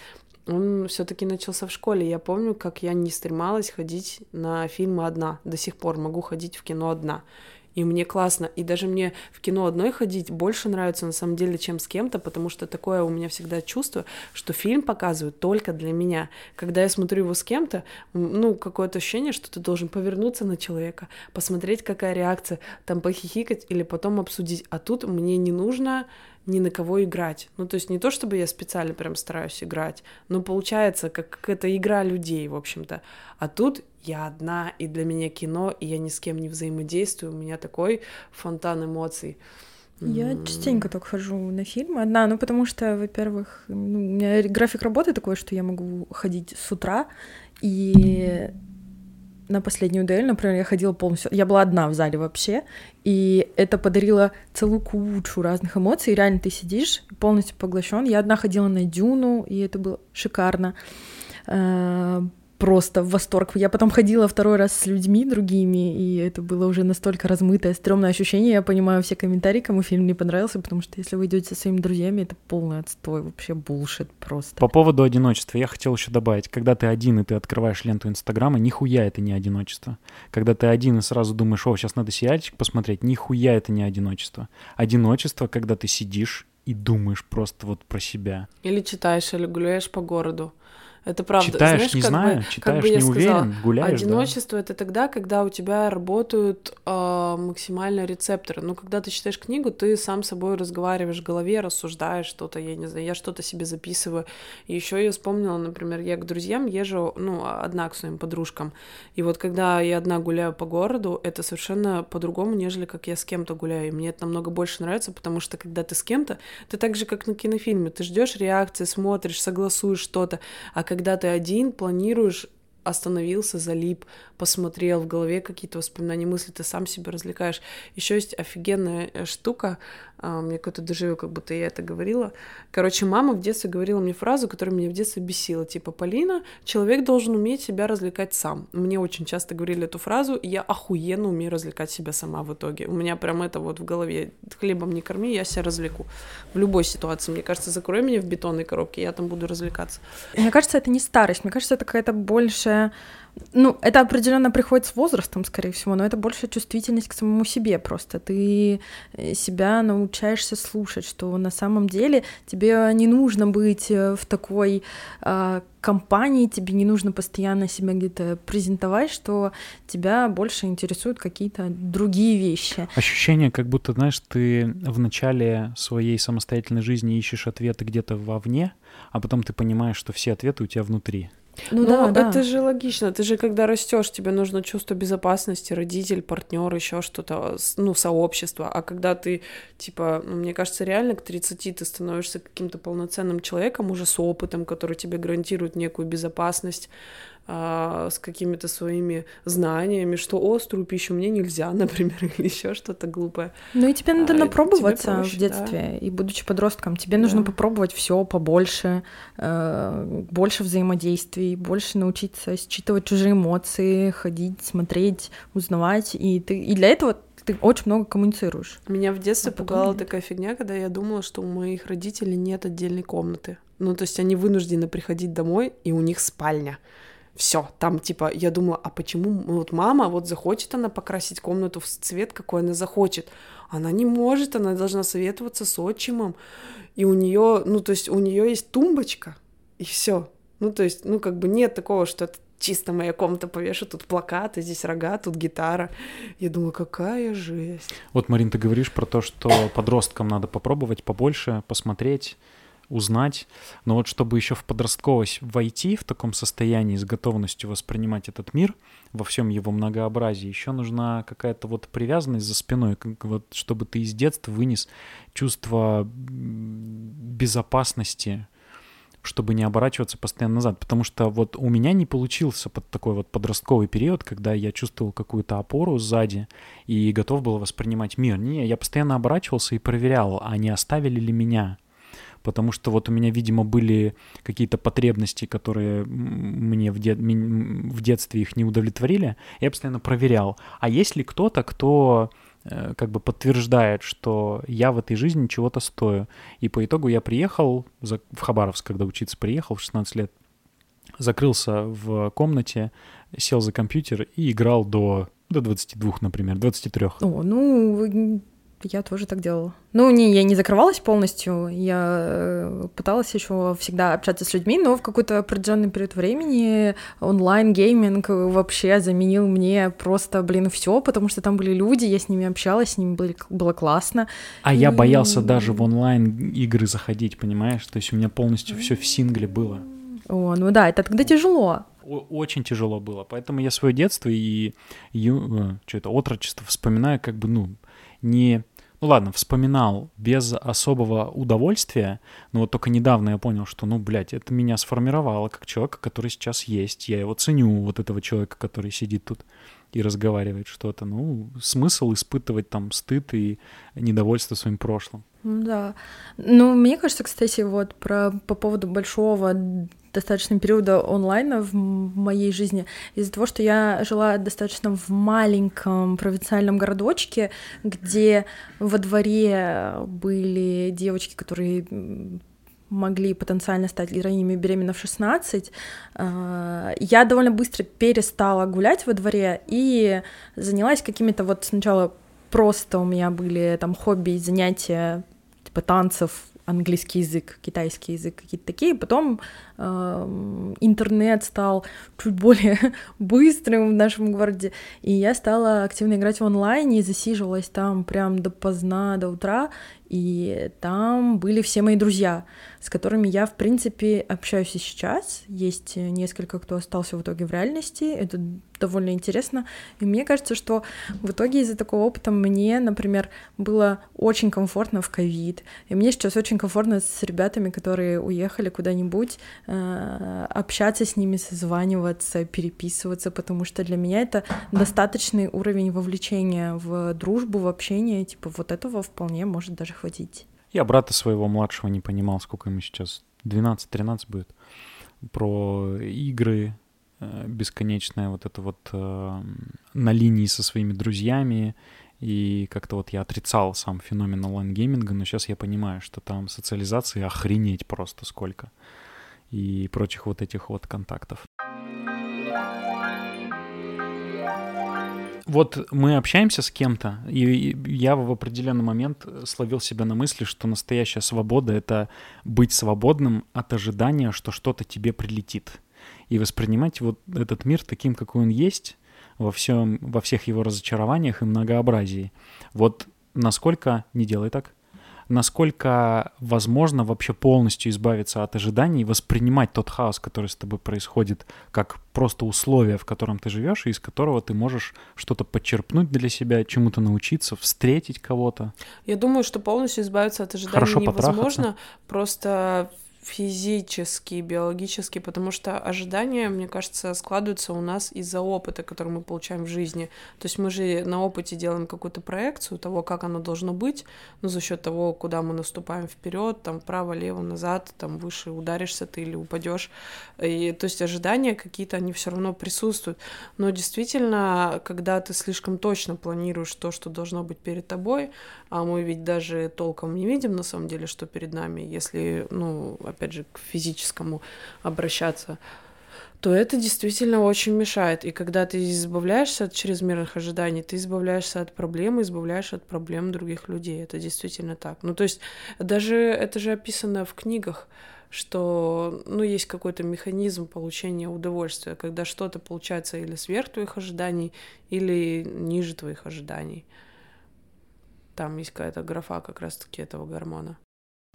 он все-таки начался в школе. Я помню, как я не стремалась ходить на фильмы одна. До сих пор могу ходить в кино одна и мне классно. И даже мне в кино одной ходить больше нравится на самом деле, чем с кем-то, потому что такое у меня всегда чувство, что фильм показывают только для меня. Когда я смотрю его с кем-то, ну, какое-то ощущение, что ты должен повернуться на человека, посмотреть, какая реакция, там похихикать или потом обсудить. А тут мне не нужно ни на кого играть. Ну, то есть не то, чтобы я специально прям стараюсь играть, но получается, как какая-то игра людей, в общем-то. А тут я одна, и для меня кино, и я ни с кем не взаимодействую, у меня такой фонтан эмоций. Я частенько только хожу на фильмы одна, ну потому что, во-первых, ну, у меня график работы такой, что я могу ходить с утра, и на последнюю дуэль, например, я ходила полностью... Я была одна в зале вообще, и это подарило целую кучу разных эмоций. И реально ты сидишь полностью поглощен. Я одна ходила на дюну, и это было шикарно. Просто в восторг. Я потом ходила второй раз с людьми другими, и это было уже настолько размытое, стрёмное ощущение. Я понимаю все комментарии, кому фильм не понравился, потому что если вы идете со своими друзьями, это полный отстой, вообще булшит просто. По поводу одиночества я хотел еще добавить, когда ты один и ты открываешь ленту Инстаграма, нихуя это не одиночество. Когда ты один и сразу думаешь, о, сейчас надо сериальчик посмотреть, нихуя это не одиночество. Одиночество, когда ты сидишь и думаешь просто вот про себя. Или читаешь, или гуляешь по городу. Это правда. Читаешь, Знаешь, не как знаю, бы, читаешь, как бы я не сказала, уверен, гуляешь, да. Одиночество это тогда, когда у тебя работают э, максимально рецепторы. Ну, когда ты читаешь книгу, ты сам с собой разговариваешь в голове, рассуждаешь что-то, я не знаю, я что-то себе записываю. И еще я вспомнила, например, я к друзьям езжу, ну, одна к своим подружкам. И вот когда я одна гуляю по городу, это совершенно по-другому, нежели как я с кем-то гуляю. И мне это намного больше нравится, потому что когда ты с кем-то, ты так же, как на кинофильме, ты ждешь реакции, смотришь, согласуешь что-то. А когда ты один, планируешь остановился, залип, посмотрел в голове какие-то воспоминания, мысли, ты сам себя развлекаешь. Еще есть офигенная э, штука, а, мне какой-то дежавю, как будто я это говорила. Короче, мама в детстве говорила мне фразу, которая меня в детстве бесила, типа, Полина, человек должен уметь себя развлекать сам. Мне очень часто говорили эту фразу, и я охуенно умею развлекать себя сама в итоге. У меня прям это вот в голове, хлебом не корми, я себя развлеку. В любой ситуации, мне кажется, закрой меня в бетонной коробке, я там буду развлекаться. Мне кажется, это не старость, мне кажется, это какая-то большая ну, это определенно приходит с возрастом, скорее всего, но это больше чувствительность к самому себе просто. Ты э, себя научаешься слушать, что на самом деле тебе не нужно быть э, в такой э, компании, тебе не нужно постоянно себя где-то презентовать, что тебя больше интересуют какие-то другие вещи. Ощущение, как будто, знаешь, ты в начале своей самостоятельной жизни ищешь ответы где-то вовне, а потом ты понимаешь, что все ответы у тебя внутри. Ну, ну да, это да. же логично. Ты же когда растешь, тебе нужно чувство безопасности, родитель, партнер, еще что-то, ну, сообщество. А когда ты, типа, ну, мне кажется, реально к 30 ты становишься каким-то полноценным человеком уже с опытом, который тебе гарантирует некую безопасность, а, с какими-то своими знаниями, что острую пищу мне нельзя, например, или еще что-то глупое. Ну и тебе надо а, напробоваться проще, в детстве, да? и будучи подростком, тебе да. нужно попробовать все побольше, э, больше взаимодействий, больше научиться считывать чужие эмоции, ходить, смотреть, узнавать, и ты и для этого ты очень много коммуницируешь. Меня в детстве а пугала такая фигня, когда я думала, что у моих родителей нет отдельной комнаты. Ну, то есть они вынуждены приходить домой, и у них спальня все, там типа, я думала, а почему вот мама, вот захочет она покрасить комнату в цвет, какой она захочет, она не может, она должна советоваться с отчимом, и у нее, ну то есть у нее есть тумбочка, и все, ну то есть, ну как бы нет такого, что это чисто моя комната повешу, тут плакаты, здесь рога, тут гитара. Я думаю, какая жесть. Вот, Марин, ты говоришь про то, что подросткам надо попробовать побольше, посмотреть, узнать. Но вот чтобы еще в подростковость войти в таком состоянии с готовностью воспринимать этот мир во всем его многообразии, еще нужна какая-то вот привязанность за спиной, как вот чтобы ты из детства вынес чувство безопасности, чтобы не оборачиваться постоянно назад. Потому что вот у меня не получился под такой вот подростковый период, когда я чувствовал какую-то опору сзади и готов был воспринимать мир. Не, я постоянно оборачивался и проверял, а не оставили ли меня потому что вот у меня, видимо, были какие-то потребности, которые мне в, де- в детстве их не удовлетворили, я постоянно проверял, а есть ли кто-то, кто э, как бы подтверждает, что я в этой жизни чего-то стою. И по итогу я приехал за, в Хабаровск, когда учиться приехал в 16 лет, закрылся в комнате, сел за компьютер и играл до, до 22, например, 23. О, ну, я тоже так делала. Ну, не, я не закрывалась полностью, я э, пыталась еще всегда общаться с людьми, но в какой-то определенный период времени онлайн-гейминг вообще заменил мне просто, блин, все, потому что там были люди, я с ними общалась, с ними были, было классно. А и... я боялся даже в онлайн-игры заходить, понимаешь? То есть у меня полностью все в сингле было. О, ну да, это тогда тяжело. Очень тяжело было, поэтому я свое детство и ю... Э, что это, отрочество вспоминаю как бы, ну, не ну ладно, вспоминал без особого удовольствия, но вот только недавно я понял, что, ну, блядь, это меня сформировало как человека, который сейчас есть. Я его ценю, вот этого человека, который сидит тут и разговаривает что-то. Ну, смысл испытывать там стыд и недовольство своим прошлым. Да. Ну, мне кажется, кстати, вот про по поводу большого достаточно периода онлайна в моей жизни из-за того, что я жила достаточно в маленьком провинциальном городочке, где во дворе были девочки, которые могли потенциально стать героинями беременна в 16, а, я довольно быстро перестала гулять во дворе и занялась какими-то вот сначала просто у меня были там хобби занятия типа танцев, английский язык, китайский язык, какие-то такие. Потом интернет стал чуть более быстрым в нашем городе, и я стала активно играть в онлайне и засиживалась там прям допоздна, до утра, и там были все мои друзья, с которыми я, в принципе, общаюсь и сейчас. Есть несколько, кто остался в итоге в реальности. Это довольно интересно. И мне кажется, что в итоге из-за такого опыта мне, например, было очень комфортно в ковид. И мне сейчас очень комфортно с ребятами, которые уехали куда-нибудь, общаться с ними, созваниваться, переписываться, потому что для меня это достаточный уровень вовлечения в дружбу, в общение. Типа вот этого вполне может даже хватить. Я брата своего младшего не понимал, сколько ему сейчас, 12-13 будет, про игры, э, бесконечное вот это вот э, на линии со своими друзьями, и как-то вот я отрицал сам феномен онлайн-гейминга, но сейчас я понимаю, что там социализации охренеть просто сколько и прочих вот этих вот контактов. вот мы общаемся с кем-то, и я в определенный момент словил себя на мысли, что настоящая свобода — это быть свободным от ожидания, что что-то тебе прилетит. И воспринимать вот этот мир таким, какой он есть, во, всем, во всех его разочарованиях и многообразии. Вот насколько... Не делай так насколько возможно вообще полностью избавиться от ожиданий, воспринимать тот хаос, который с тобой происходит, как просто условие, в котором ты живешь, и из которого ты можешь что-то подчерпнуть для себя, чему-то научиться, встретить кого-то. Я думаю, что полностью избавиться от ожиданий Хорошо невозможно. Просто физически, биологически, потому что ожидания, мне кажется, складываются у нас из-за опыта, который мы получаем в жизни. То есть мы же на опыте делаем какую-то проекцию того, как оно должно быть, но за счет того, куда мы наступаем вперед, там вправо, лево, назад, там выше ударишься ты или упадешь. И, то есть ожидания какие-то, они все равно присутствуют. Но действительно, когда ты слишком точно планируешь то, что должно быть перед тобой, а мы ведь даже толком не видим на самом деле, что перед нами, если, ну, опять же, к физическому обращаться, то это действительно очень мешает. И когда ты избавляешься от чрезмерных ожиданий, ты избавляешься от проблем, избавляешься от проблем других людей. Это действительно так. Ну, то есть даже это же описано в книгах, что, ну, есть какой-то механизм получения удовольствия, когда что-то получается или сверх твоих ожиданий, или ниже твоих ожиданий. Там есть какая-то графа как раз-таки этого гормона.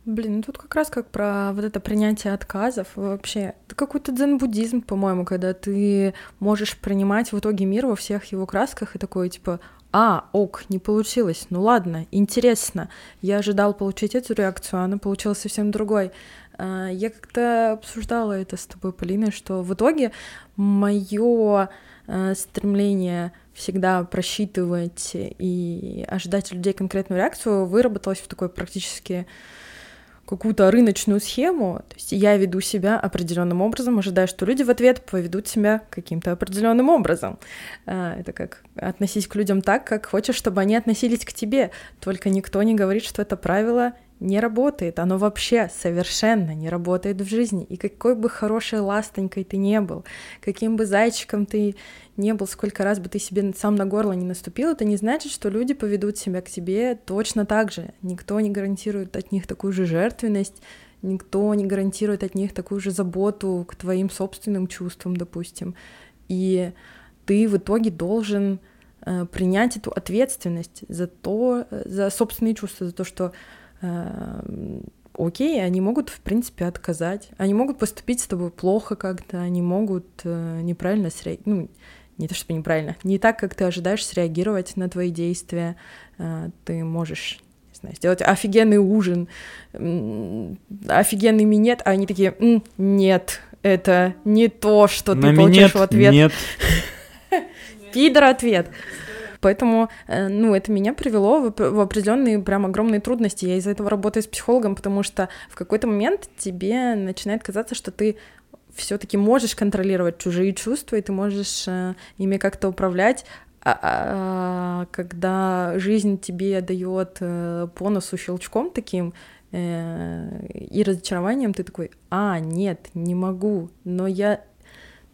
Блин, ну тут как раз как про вот это принятие отказов вообще. Это какой-то дзен-буддизм, по-моему, когда ты можешь принимать в итоге мир во всех его красках и такой, типа, а, ок, не получилось, ну ладно, интересно. Я ожидал получить эту реакцию, а она получилась совсем другой. А, я как-то обсуждала это с тобой, Полина, что в итоге мое э, стремление всегда просчитывать и ожидать людей конкретную реакцию выработалось в такой практически какую-то рыночную схему, то есть я веду себя определенным образом, ожидая, что люди в ответ поведут себя каким-то определенным образом. А, это как относись к людям так, как хочешь, чтобы они относились к тебе. Только никто не говорит, что это правило не работает, оно вообще совершенно не работает в жизни. И какой бы хорошей ластонькой ты не был, каким бы зайчиком ты не был, сколько раз бы ты себе сам на горло не наступил, это не значит, что люди поведут себя к тебе точно так же. Никто не гарантирует от них такую же жертвенность, никто не гарантирует от них такую же заботу к твоим собственным чувствам, допустим. И ты в итоге должен э, принять эту ответственность за то, э, за собственные чувства, за то, что окей, они могут, в принципе, отказать. Они могут поступить с тобой плохо как-то, они могут э, неправильно среагировать, ну, не то чтобы неправильно, не так, как ты ожидаешь среагировать на твои действия. Э, ты можешь знаю, сделать офигенный ужин, офигенный минет, а они такие, нет, это не то, что На ты минет, в ответ. Нет. Пидор ответ. Поэтому, э, ну, это меня привело в, определенные прям огромные трудности. Я из-за этого работаю с психологом, потому что в какой-то момент тебе начинает казаться, что ты все-таки можешь контролировать чужие чувства, и ты можешь э, ими как-то управлять, а, а, а когда жизнь тебе дает э, по носу щелчком таким и разочарованием, ты такой, а, нет, не могу, но я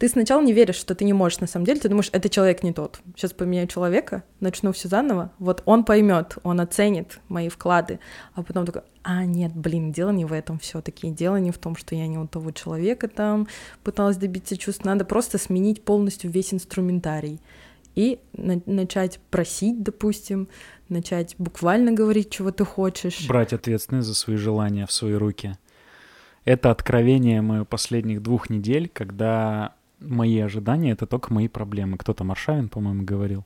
ты сначала не веришь, что ты не можешь на самом деле, ты думаешь, это человек не тот. Сейчас поменяю человека, начну все заново, вот он поймет, он оценит мои вклады, а потом такой, а нет, блин, дело не в этом все-таки, дело не в том, что я не у того человека там пыталась добиться чувств, надо просто сменить полностью весь инструментарий и на- начать просить, допустим, начать буквально говорить, чего ты хочешь. Брать ответственность за свои желания в свои руки. Это откровение мое последних двух недель, когда мои ожидания — это только мои проблемы. Кто-то Маршавин, по-моему, говорил.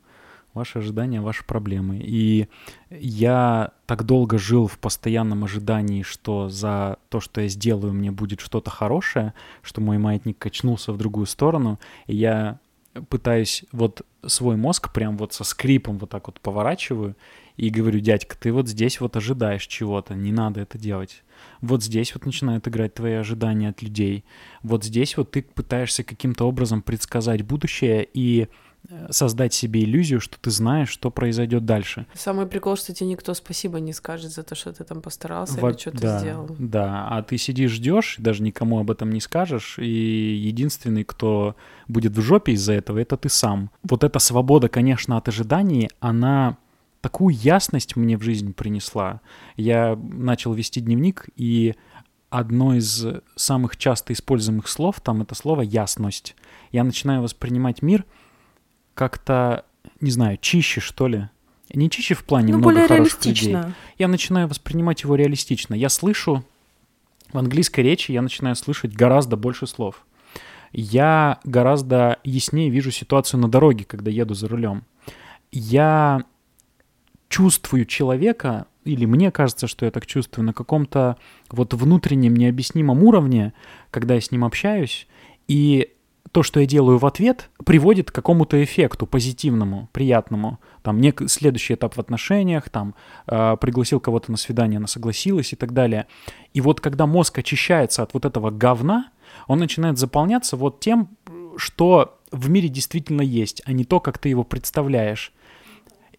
Ваши ожидания — ваши проблемы. И я так долго жил в постоянном ожидании, что за то, что я сделаю, мне будет что-то хорошее, что мой маятник качнулся в другую сторону, и я пытаюсь вот свой мозг прям вот со скрипом вот так вот поворачиваю и говорю, дядька, ты вот здесь вот ожидаешь чего-то, не надо это делать. Вот здесь вот начинают играть твои ожидания от людей. Вот здесь вот ты пытаешься каким-то образом предсказать будущее и создать себе иллюзию, что ты знаешь, что произойдет дальше. Самый прикол, что тебе никто спасибо не скажет за то, что ты там постарался Во- или что-то да, сделал. Да, а ты сидишь, ждешь, даже никому об этом не скажешь, и единственный, кто будет в жопе из-за этого, это ты сам. Вот эта свобода, конечно, от ожиданий, она такую ясность мне в жизнь принесла. Я начал вести дневник, и одно из самых часто используемых слов там это слово «ясность». Я начинаю воспринимать мир как-то, не знаю, чище, что ли. Не чище в плане ну, много более хороших людей я начинаю воспринимать его реалистично. Я слышу в английской речи, я начинаю слышать гораздо больше слов. Я гораздо яснее вижу ситуацию на дороге, когда еду за рулем. Я чувствую человека, или мне кажется, что я так чувствую, на каком-то вот внутреннем необъяснимом уровне, когда я с ним общаюсь, и то, что я делаю в ответ, приводит к какому-то эффекту позитивному, приятному. Там нек- следующий этап в отношениях, там э, пригласил кого-то на свидание, она согласилась и так далее. И вот когда мозг очищается от вот этого говна, он начинает заполняться вот тем, что в мире действительно есть, а не то, как ты его представляешь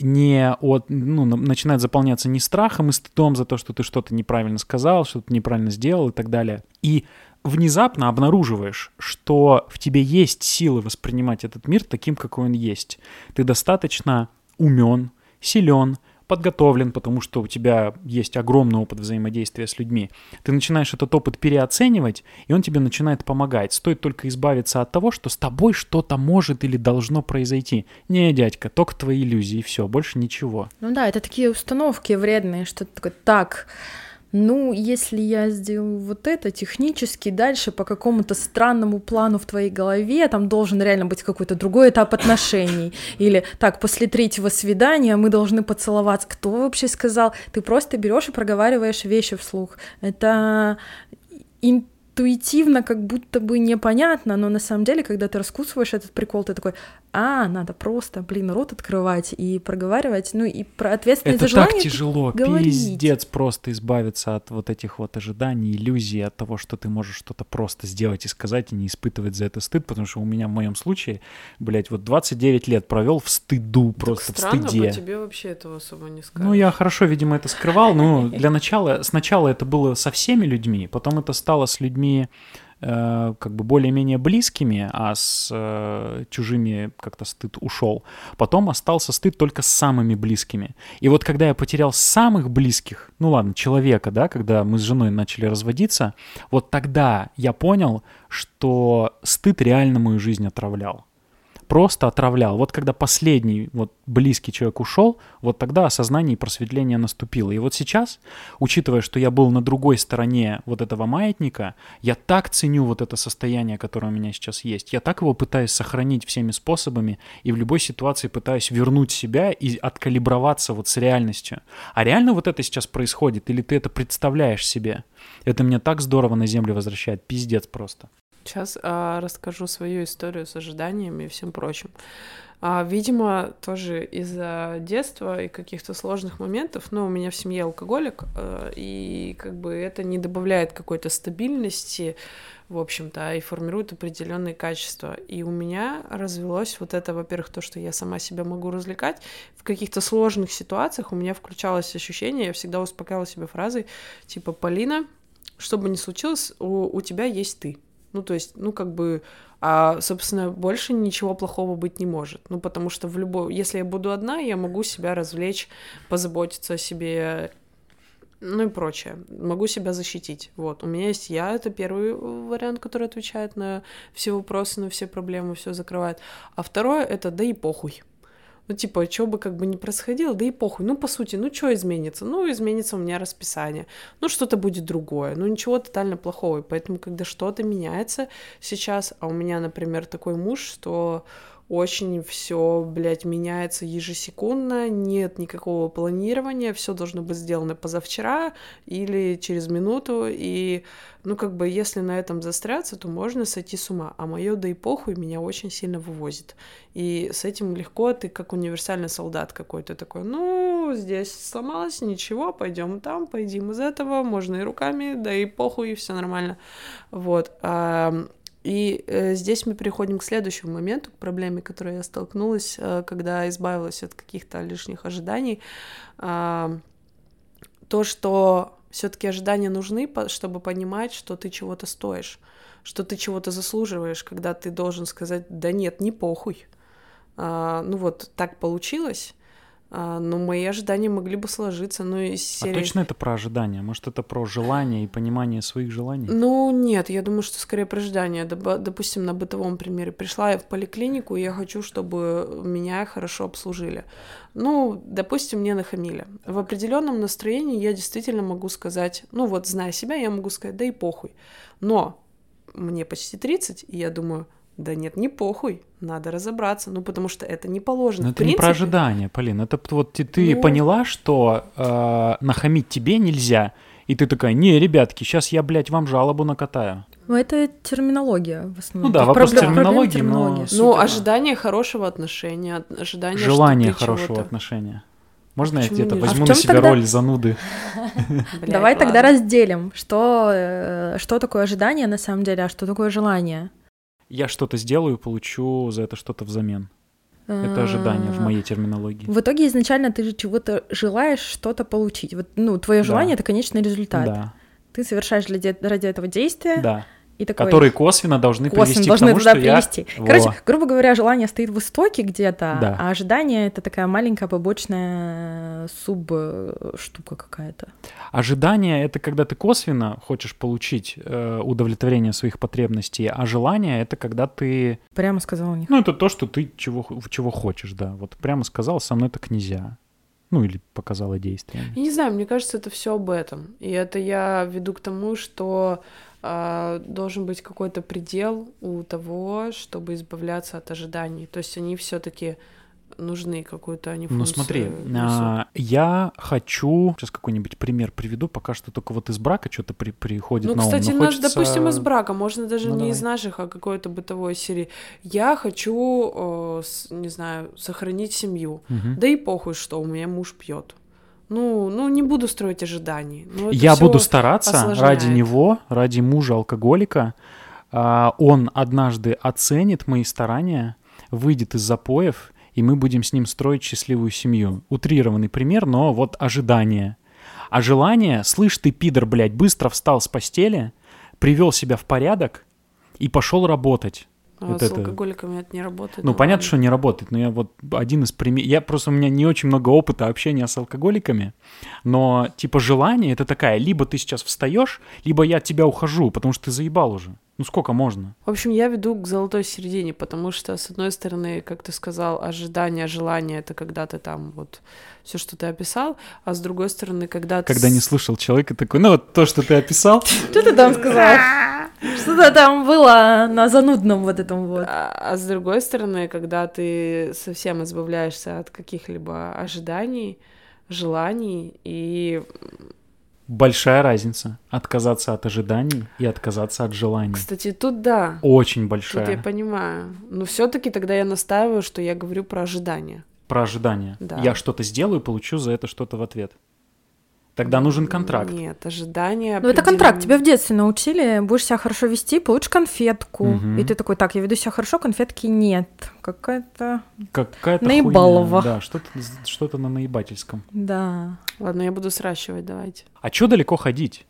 не от, ну, на- начинает заполняться не страхом и стыдом за то, что ты что-то неправильно сказал, что-то неправильно сделал и так далее. И внезапно обнаруживаешь, что в тебе есть силы воспринимать этот мир таким, какой он есть. Ты достаточно умен, силен, подготовлен, потому что у тебя есть огромный опыт взаимодействия с людьми. Ты начинаешь этот опыт переоценивать, и он тебе начинает помогать. Стоит только избавиться от того, что с тобой что-то может или должно произойти. Не, дядька, только твои иллюзии, все, больше ничего. Ну да, это такие установки вредные, что ты такой, так, ну, если я сделаю вот это технически, дальше по какому-то странному плану в твоей голове, там должен реально быть какой-то другой этап отношений. Или так, после третьего свидания мы должны поцеловаться. Кто вообще сказал? Ты просто берешь и проговариваешь вещи вслух. Это интуитивно как будто бы непонятно, но на самом деле, когда ты раскусываешь этот прикол, ты такой, а, надо просто, блин, рот открывать и проговаривать, ну и про ответственность Это за желание так ты тяжело, говорить. пиздец, просто избавиться от вот этих вот ожиданий, иллюзий, от того, что ты можешь что-то просто сделать и сказать, и не испытывать за это стыд, потому что у меня в моем случае, блядь, вот 29 лет провел в стыду, просто в Странно, стыде. по тебе вообще этого особо не скажешь. Ну, я хорошо, видимо, это скрывал. Ну, для начала, сначала это было со всеми людьми, потом это стало с людьми э, как бы более-менее близкими, а с э, чужими как-то стыд ушел. Потом остался стыд только с самыми близкими. И вот когда я потерял самых близких, ну ладно, человека, да, когда мы с женой начали разводиться, вот тогда я понял, что стыд реально мою жизнь отравлял. Просто отравлял. Вот когда последний вот близкий человек ушел, вот тогда осознание и просветление наступило. И вот сейчас, учитывая, что я был на другой стороне вот этого маятника, я так ценю вот это состояние, которое у меня сейчас есть. Я так его пытаюсь сохранить всеми способами и в любой ситуации пытаюсь вернуть себя и откалиброваться вот с реальностью. А реально вот это сейчас происходит? Или ты это представляешь себе? Это меня так здорово на землю возвращает. Пиздец просто. Сейчас а, расскажу свою историю с ожиданиями и всем прочим. А, видимо, тоже из-за детства и каких-то сложных моментов, ну, у меня в семье алкоголик, а, и как бы это не добавляет какой-то стабильности, в общем-то, и формирует определенные качества. И у меня развелось вот это, во-первых, то, что я сама себя могу развлекать. В каких-то сложных ситуациях у меня включалось ощущение, я всегда успокаивала себя фразой, типа, Полина, что бы ни случилось, у, у тебя есть ты. Ну, то есть, ну, как бы, а, собственно, больше ничего плохого быть не может. Ну, потому что в любой... Если я буду одна, я могу себя развлечь, позаботиться о себе, ну и прочее. Могу себя защитить. Вот. У меня есть я, это первый вариант, который отвечает на все вопросы, на все проблемы, все закрывает. А второе — это да и похуй. Ну, типа, что бы как бы ни происходило, да и похуй. Ну, по сути, ну, что изменится? Ну, изменится у меня расписание. Ну, что-то будет другое. Ну, ничего тотально плохого. И поэтому, когда что-то меняется сейчас, а у меня, например, такой муж, что очень все, блядь, меняется ежесекундно, нет никакого планирования, все должно быть сделано позавчера или через минуту, и, ну, как бы, если на этом застряться, то можно сойти с ума, а мое да и похуй меня очень сильно вывозит, и с этим легко ты как универсальный солдат какой-то такой, ну, здесь сломалось, ничего, пойдем там, пойдем из этого, можно и руками, да и похуй, все нормально, вот, и э, здесь мы переходим к следующему моменту, к проблеме, которой я столкнулась, э, когда избавилась от каких-то лишних ожиданий. Э, то, что все-таки ожидания нужны, чтобы понимать, что ты чего-то стоишь, что ты чего-то заслуживаешь, когда ты должен сказать, да нет, не похуй. Э, ну вот так получилось, а, ну, мои ожидания могли бы сложиться, ну, из серии... А точно это про ожидания? Может, это про желание и понимание своих желаний? Ну, нет, я думаю, что скорее про ожидания. Допустим, на бытовом примере. Пришла я в поликлинику, и я хочу, чтобы меня хорошо обслужили. Ну, допустим, мне нахамили. В определенном настроении я действительно могу сказать, ну, вот, зная себя, я могу сказать, да и похуй. Но мне почти 30, и я думаю, да нет, не похуй, надо разобраться, ну потому что это не положено. Но это принципе... не про ожидание, Полин. Это вот ты, ты ну... поняла, что э, нахамить тебе нельзя, и ты такая, не, ребятки, сейчас я, блядь, вам жалобу накатаю. Ну, это терминология в основном. Ну да, вопрос проблем, терминологии, терминологии, но... Ну, ожидание хорошего отношения, ожидание, Желание хорошего отношения. Можно Почему я где-то возьму а на себя тогда... роль зануды? Давай тогда разделим, что, э, что такое ожидание на самом деле, а что такое желание я что-то сделаю, получу за это что-то взамен. Это ожидание в моей терминологии. В итоге изначально ты же чего-то желаешь что-то получить. Вот, ну, твое желание да. это конечный результат. Да. Ты совершаешь ради этого действия. Да и такой, которые косвенно должны косвенно привести должны к тому, туда что привести. я... Короче, Во. грубо говоря, желание стоит в истоке где-то, да. а ожидание — это такая маленькая побочная суб-штука какая-то. Ожидание — это когда ты косвенно хочешь получить э, удовлетворение своих потребностей, а желание — это когда ты... Прямо сказал не Ну, это то, что ты чего, чего хочешь, да. Вот прямо сказал, со мной так нельзя. Ну, или показала действие. Я не знаю, мне кажется, это все об этом. И это я веду к тому, что э, должен быть какой-то предел у того, чтобы избавляться от ожиданий. То есть они все-таки нужны какую-то они Ну смотри, а, я хочу сейчас какой-нибудь пример приведу, пока что только вот из брака что-то при, приходит ну, на ум. Ну кстати, наш, хочется... допустим, из брака, можно даже ну, не давай. из наших, а какой-то бытовой серии. Я хочу, э, с, не знаю, сохранить семью, угу. да и похуй, что у меня муж пьет. Ну, ну не буду строить ожиданий. Ну, я буду стараться осложняет. ради него, ради мужа алкоголика. Э, он однажды оценит мои старания, выйдет из запоев и мы будем с ним строить счастливую семью. Утрированный пример, но вот ожидание. А желание, слышь ты, пидор, блядь, быстро встал с постели, привел себя в порядок и пошел работать. А вот с это... алкоголиками это не работает. Ну, понятно, ладно. что не работает, но я вот один из примеров... Я просто, у меня не очень много опыта общения с алкоголиками, но, типа, желание — это такая, либо ты сейчас встаешь, либо я от тебя ухожу, потому что ты заебал уже. Ну сколько можно? В общем, я веду к золотой середине, потому что, с одной стороны, как ты сказал, ожидание, желание — это когда ты там вот все, что ты описал, а с другой стороны, когда ты... Когда не слышал человека такой, ну вот то, что ты описал. Что ты там сказал? Что-то там было на занудном вот этом вот. А, а с другой стороны, когда ты совсем избавляешься от каких-либо ожиданий, желаний и Большая разница. Отказаться от ожиданий и отказаться от желаний. Кстати, тут да. Очень большая. Тут я понимаю. Но все-таки тогда я настаиваю, что я говорю про ожидания. Про ожидания. Да. Я что-то сделаю, получу за это что-то в ответ. Тогда нужен контракт. Нет, ожидания. Ну, это контракт. Тебя в детстве научили, будешь себя хорошо вести, получишь конфетку. Мгм. И ты такой, так, я веду себя хорошо, конфетки нет. Какая-то... Какая-то Наебалово. хуйня. Да, что-то, что-то на наебательском. Да. Ладно, я буду сращивать, давайте. А чё далеко ходить?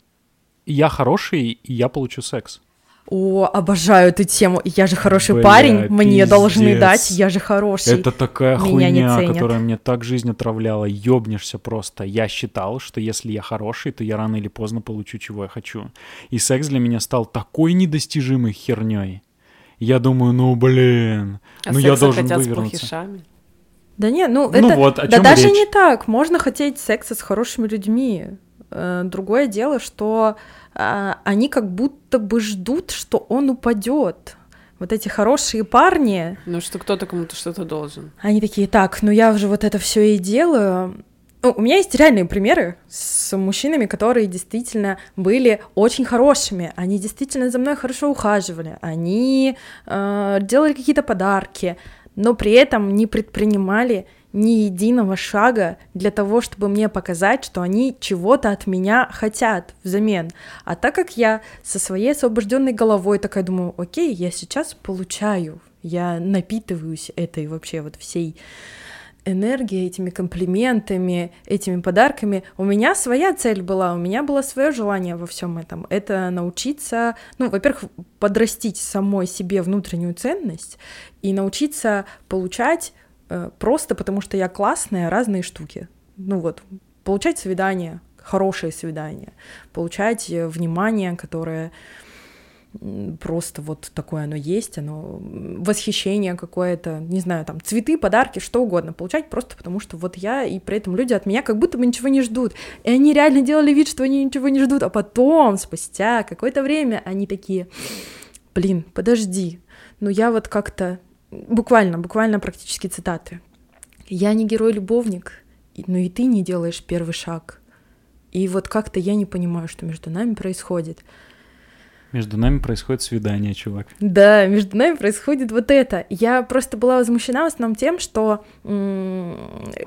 Я хороший, и я получу секс. О, обожаю эту тему. Я же хороший Бля, парень, мне пиздец. должны дать, я же хороший. Это такая Меня хуйня, которая мне так жизнь отравляла. Ёбнешься просто. Я считал, что если я хороший, то я рано или поздно получу, чего я хочу. И секс для меня стал такой недостижимой херней. Я думаю, ну блин, А ну я должен хотят с вывернуться. плохишами. Да не, ну, Ну это... вот, о да даже речь. не так. Можно хотеть секса с хорошими людьми. Э, Другое дело, что а, они как будто бы ждут, что он упадет. Вот эти хорошие парни, Ну что кто-то кому-то что-то должен. они такие, так, ну я уже вот это все и делаю. Ну, у меня есть реальные примеры с мужчинами, которые действительно были очень хорошими. Они действительно за мной хорошо ухаживали. Они э, делали какие-то подарки, но при этом не предпринимали ни единого шага для того, чтобы мне показать, что они чего-то от меня хотят взамен. А так как я со своей освобожденной головой такая думаю, окей, я сейчас получаю, я напитываюсь этой вообще вот всей энергией, этими комплиментами, этими подарками. У меня своя цель была, у меня было свое желание во всем этом. Это научиться, ну, во-первых, подрастить самой себе внутреннюю ценность и научиться получать просто потому, что я классная, разные штуки. Ну вот, получать свидания, хорошие свидания, получать э, внимание, которое просто вот такое оно есть, оно восхищение какое-то, не знаю, там цветы, подарки, что угодно получать просто потому, что вот я, и при этом люди от меня как будто бы ничего не ждут. И они реально делали вид, что они ничего не ждут, а потом, спустя какое-то время, они такие, блин, подожди, ну я вот как-то, буквально, буквально практически цитаты. Я не герой-любовник, но и ты не делаешь первый шаг. И вот как-то я не понимаю, что между нами происходит. Между нами происходит свидание, чувак. Да, между нами происходит вот это. Я просто была возмущена в основном тем, что м,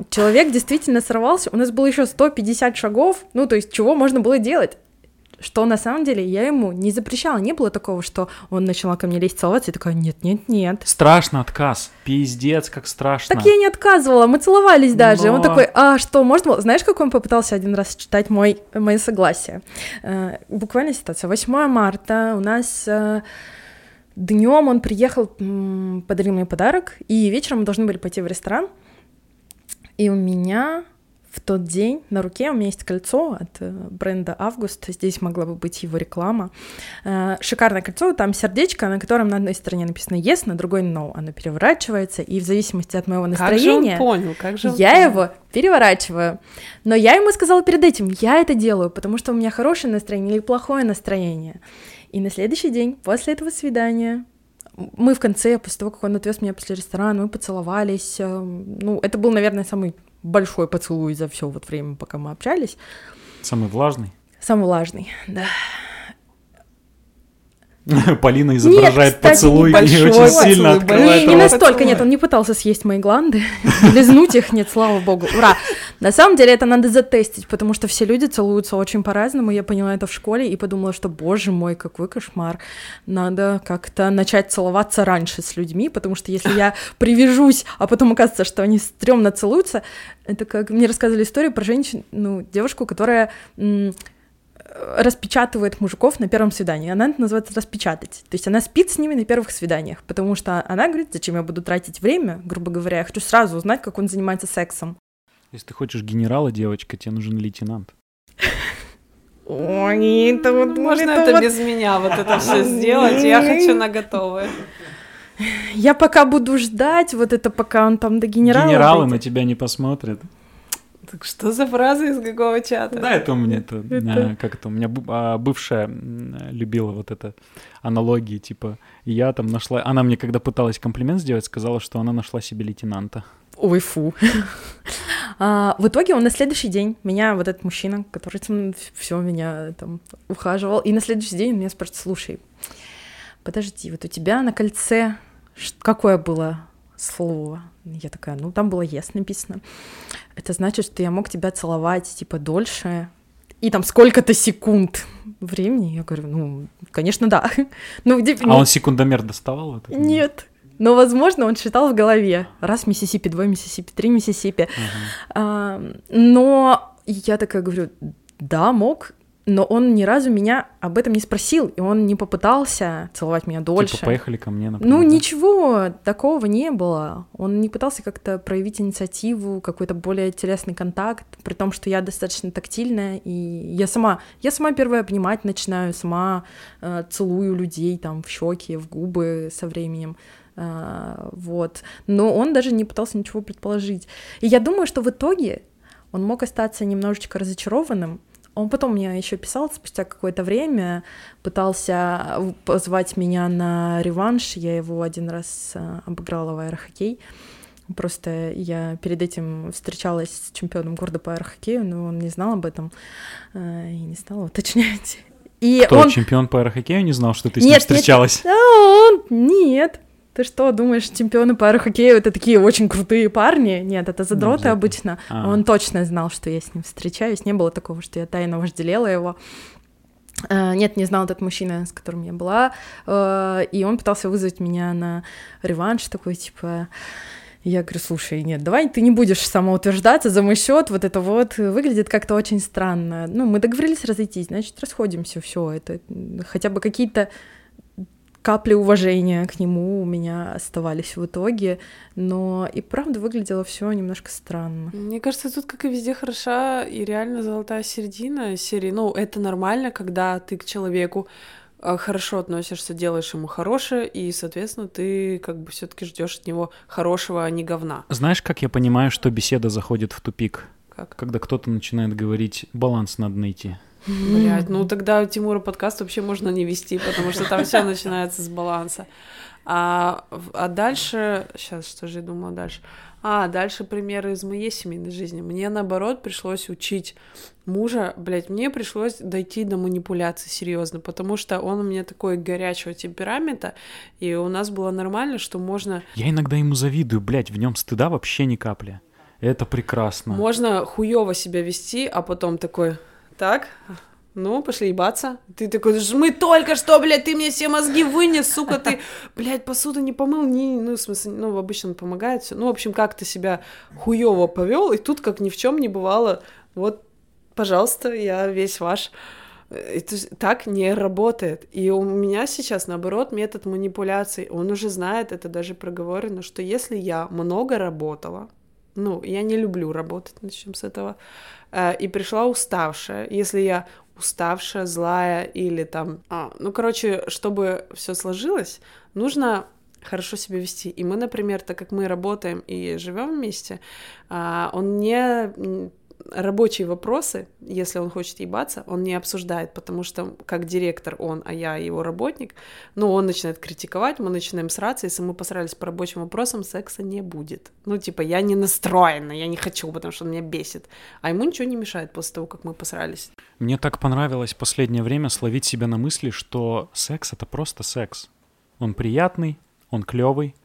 человек действительно сорвался. У нас было еще 150 шагов, ну, то есть чего можно было делать. Что на самом деле я ему не запрещала. Не было такого, что он начала ко мне лезть целоваться, и такая, нет, нет, нет. Страшно отказ. Пиздец, как страшно. Так я не отказывала, мы целовались даже. Он Но- такой, а что, можно было? Знаешь, как он попытался один раз читать мой, мое согласие? Э, буквально ситуация. 8 марта у нас днем он приехал, подарил мне подарок, и вечером мы должны были пойти в ресторан. И у меня в тот день на руке у меня есть кольцо от э, бренда Август. Здесь могла бы быть его реклама. Э, Шикарное кольцо, там сердечко, на котором на одной стороне написано yes, на другой no. Оно переворачивается, и в зависимости от моего Как же настроения он понял? Как же он я понял? его переворачиваю. Но я ему сказала перед этим, я это делаю, потому что у меня хорошее настроение или плохое настроение. И на следующий день, после этого свидания, мы в конце, после того, как он отвез меня после ресторана, мы поцеловались. э, Ну, это был, наверное, самый большой поцелуй за все вот время, пока мы общались. Самый влажный. Самый влажный, да. Полина изображает кстати, поцелуй и очень сильно открывает Не, не настолько, нет, он не пытался съесть мои гланды, лизнуть их, нет, слава богу, ура. На самом деле это надо затестить, потому что все люди целуются очень по-разному, я поняла это в школе и подумала, что, боже мой, какой кошмар, надо как-то начать целоваться раньше с людьми, потому что если я привяжусь, а потом окажется, что они стрёмно целуются, это как мне рассказывали историю про женщину, ну, девушку, которая распечатывает мужиков на первом свидании. Она это называется распечатать. То есть она спит с ними на первых свиданиях, потому что она говорит, зачем я буду тратить время, грубо говоря, я хочу сразу узнать, как он занимается сексом. Если ты хочешь генерала, девочка, тебе нужен лейтенант. Ой, это вот... Можно это, без меня вот это все сделать? Я хочу на готовое. Я пока буду ждать, вот это пока он там до генерала Генералы на тебя не посмотрят. Так что за фраза из какого чата? Да, это у меня, это, Это- э, как это, у меня а, бывшая любила вот это аналогии, типа, я там нашла, она мне, когда пыталась комплимент сделать, сказала, что она нашла себе лейтенанта. Ой, фу. А, в итоге он на следующий день, меня, вот этот мужчина, который все меня там ухаживал, и на следующий день он меня спрашивает, слушай, подожди, вот у тебя на кольце какое было слово? Я такая, ну там было «yes» написано. Это значит, что я мог тебя целовать, типа, дольше, и там сколько-то секунд времени. Я говорю, ну, конечно, да. Ну, типа, А он секундомер доставал? это? Нет. Но, возможно, он считал в голове. Раз Миссисипи, два Миссисипи, три Миссисипи. Ага. А, но я такая говорю, да, мог, но он ни разу меня об этом не спросил, и он не попытался целовать меня дольше. Типа, поехали ко мне, например. Ну, да? ничего такого не было. Он не пытался как-то проявить инициативу, какой-то более телесный контакт, при том, что я достаточно тактильная, и я сама, я сама первая обнимать начинаю, сама э, целую людей там в щеки, в губы со временем. А, вот. Но он даже не пытался ничего предположить. И я думаю, что в итоге он мог остаться немножечко разочарованным. Он потом мне еще писал спустя какое-то время, пытался позвать меня на реванш. Я его один раз а, обыграла в аэрохоккей. Просто я перед этим встречалась с чемпионом города по аэрохоккею, но он не знал об этом а, и не стал уточнять. И Кто, он... чемпион по аэрохоккею не знал, что ты с Нет, ним нет, встречалась? Да, он... Нет. Ты что, думаешь, чемпионы по аэрохоккею — это такие очень крутые парни? Нет, это задроты обязательно. обычно. А. Он точно знал, что я с ним встречаюсь. Не было такого, что я тайно вожделела его. А, Нет, не знал этот мужчина, с которым я была. А, И он пытался вызвать меня на реванш, такой, типа... Я говорю, слушай, нет, давай ты не будешь самоутверждаться за мой счет, вот это вот выглядит как-то очень странно. Ну, мы договорились разойтись, значит, расходимся, все, это хотя бы какие-то капли уважения к нему у меня оставались в итоге, но и правда выглядело все немножко странно. Мне кажется, тут, как и везде, хороша и реально золотая середина серии. Ну, это нормально, когда ты к человеку э, хорошо относишься, делаешь ему хорошее, и, соответственно, ты как бы все таки ждешь от него хорошего, а не говна. Знаешь, как я понимаю, что беседа заходит в тупик? Как? Когда кто-то начинает говорить, баланс надо найти. Блять, ну тогда Тимура подкаст вообще можно не вести, потому что там все начинается с баланса. А, а дальше, сейчас что же я думала дальше? А, дальше примеры из моей семейной жизни. Мне, наоборот, пришлось учить мужа, блядь, мне пришлось дойти до манипуляции серьезно, потому что он у меня такой горячего темперамента, и у нас было нормально, что можно Я иногда ему завидую, блядь, в нем стыда вообще ни капли. Это прекрасно. Можно хуево себя вести, а потом такой, так, ну, пошли ебаться. Ты такой, «Ж мы только что, блядь, ты мне все мозги вынес, сука, ты, блядь, посуду не помыл, не, ну, в смысле, ну, обычно помогает все. Ну, в общем, как ты себя хуево повел, и тут, как ни в чем не бывало, вот, пожалуйста, я весь ваш. Это так не работает. И у меня сейчас, наоборот, метод манипуляций. Он уже знает, это даже проговорено, что если я много работала, ну, я не люблю работать, начнем с этого, и пришла уставшая, если я уставшая, злая или там... а, ну, короче, чтобы все сложилось, нужно хорошо себя вести. И мы, например, так как мы работаем и живем вместе, а, он не рабочие вопросы, если он хочет ебаться, он не обсуждает, потому что как директор он, а я его работник, ну, он начинает критиковать, мы начинаем сраться, если мы посрались по рабочим вопросам, секса не будет. Ну, типа, я не настроена, я не хочу, потому что он меня бесит. А ему ничего не мешает после того, как мы посрались. Мне так понравилось в последнее время словить себя на мысли, что секс — это просто секс. Он приятный, он клевый,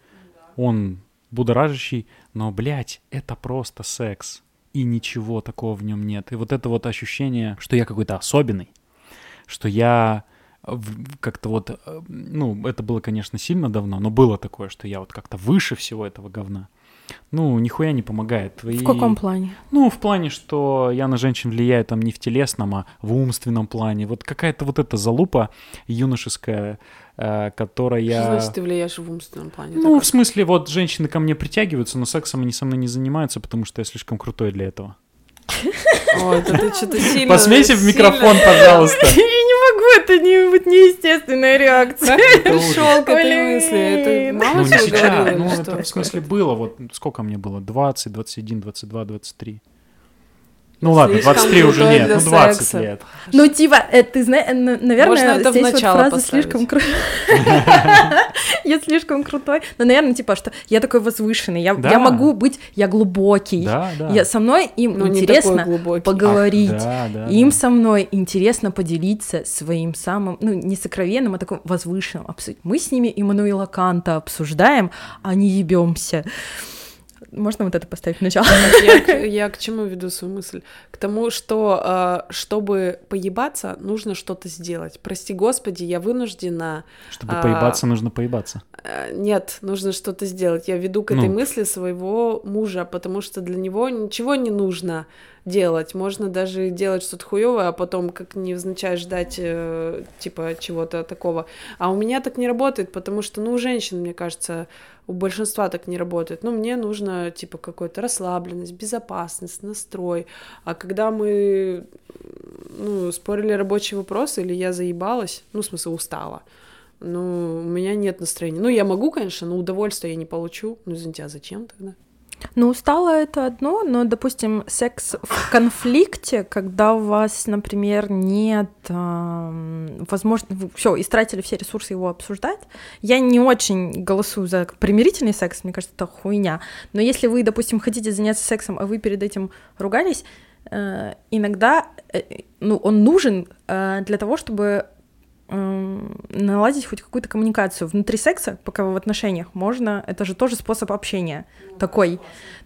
он будоражащий, но, блядь, это просто секс. И ничего такого в нем нет. И вот это вот ощущение, что я какой-то особенный, что я как-то вот, э, ну, это было, конечно, сильно давно, но было такое, что я вот как-то выше всего этого говна. Ну, нихуя не помогает. Твои... В каком плане? Ну, в плане, что я на женщин влияю там не в телесном, а в умственном плане. Вот какая-то вот эта залупа юношеская, которая... Что значит, ты влияешь в умственном плане? Ну, Так в смысле, вот женщины ко мне притягиваются, но сексом они со мной не занимаются, потому что я слишком крутой для этого. Ой, это ты что-то сильно... Посмейся в микрофон, пожалуйста. Я не могу, это не вот неестественная реакция. Как ты пришел к этой мысли? Это Ну, мама не сейчас, ну, это в смысле было, вот сколько мне было, 20, 21, 22, 23. Ну ладно, Слишком 23 уже нет, ну 20 секса. лет. Ну, типа, э, ты знаешь, наверное, Можно это здесь вот фраза поставить. слишком крутой. Я слишком крутой. Но, наверное, типа, что я такой возвышенный, я, могу быть, я глубокий. Да, да. Я, со мной им Ну, интересно поговорить. А, Им со мной интересно поделиться своим самым, ну, не сокровенным, а таким возвышенным. Мы с ними Иммануила Канта обсуждаем, а не ебемся. Можно вот это поставить в начало? Я, к- я к чему веду свою мысль? К тому, что э, чтобы поебаться, нужно что-то сделать. Прости господи, я вынуждена... Чтобы а, поебаться, нужно поебаться. Э, нет, нужно что-то сделать. Я веду к этой Ну. мысли своего мужа, потому что для него ничего не нужно делать. Можно даже делать что-то хуевое, а потом как невзначай ждать э, типа чего-то такого. А у меня так не работает, потому что, ну, у женщин, мне кажется, у большинства так не работает. Ну, мне нужно, типа, какой-то расслабленность, безопасность, настрой. А когда мы, ну, спорили рабочий вопрос, или я заебалась, ну, в смысле, устала, ну, у меня нет настроения. Ну, я могу, конечно, но удовольствия я не получу. Ну, извините, а зачем тогда? Ну, устало это одно, но, допустим, секс в конфликте, когда у вас, например, нет возможности, все, истратили все ресурсы его обсуждать. Я не очень голосую за примирительный секс, мне кажется, это хуйня. Но если вы, допустим, хотите заняться сексом, а вы перед этим ругались, э, иногда, э, ну, он нужен э, для того, чтобы наладить хоть какую-то коммуникацию внутри секса, пока вы в отношениях, можно, это же тоже способ общения такой.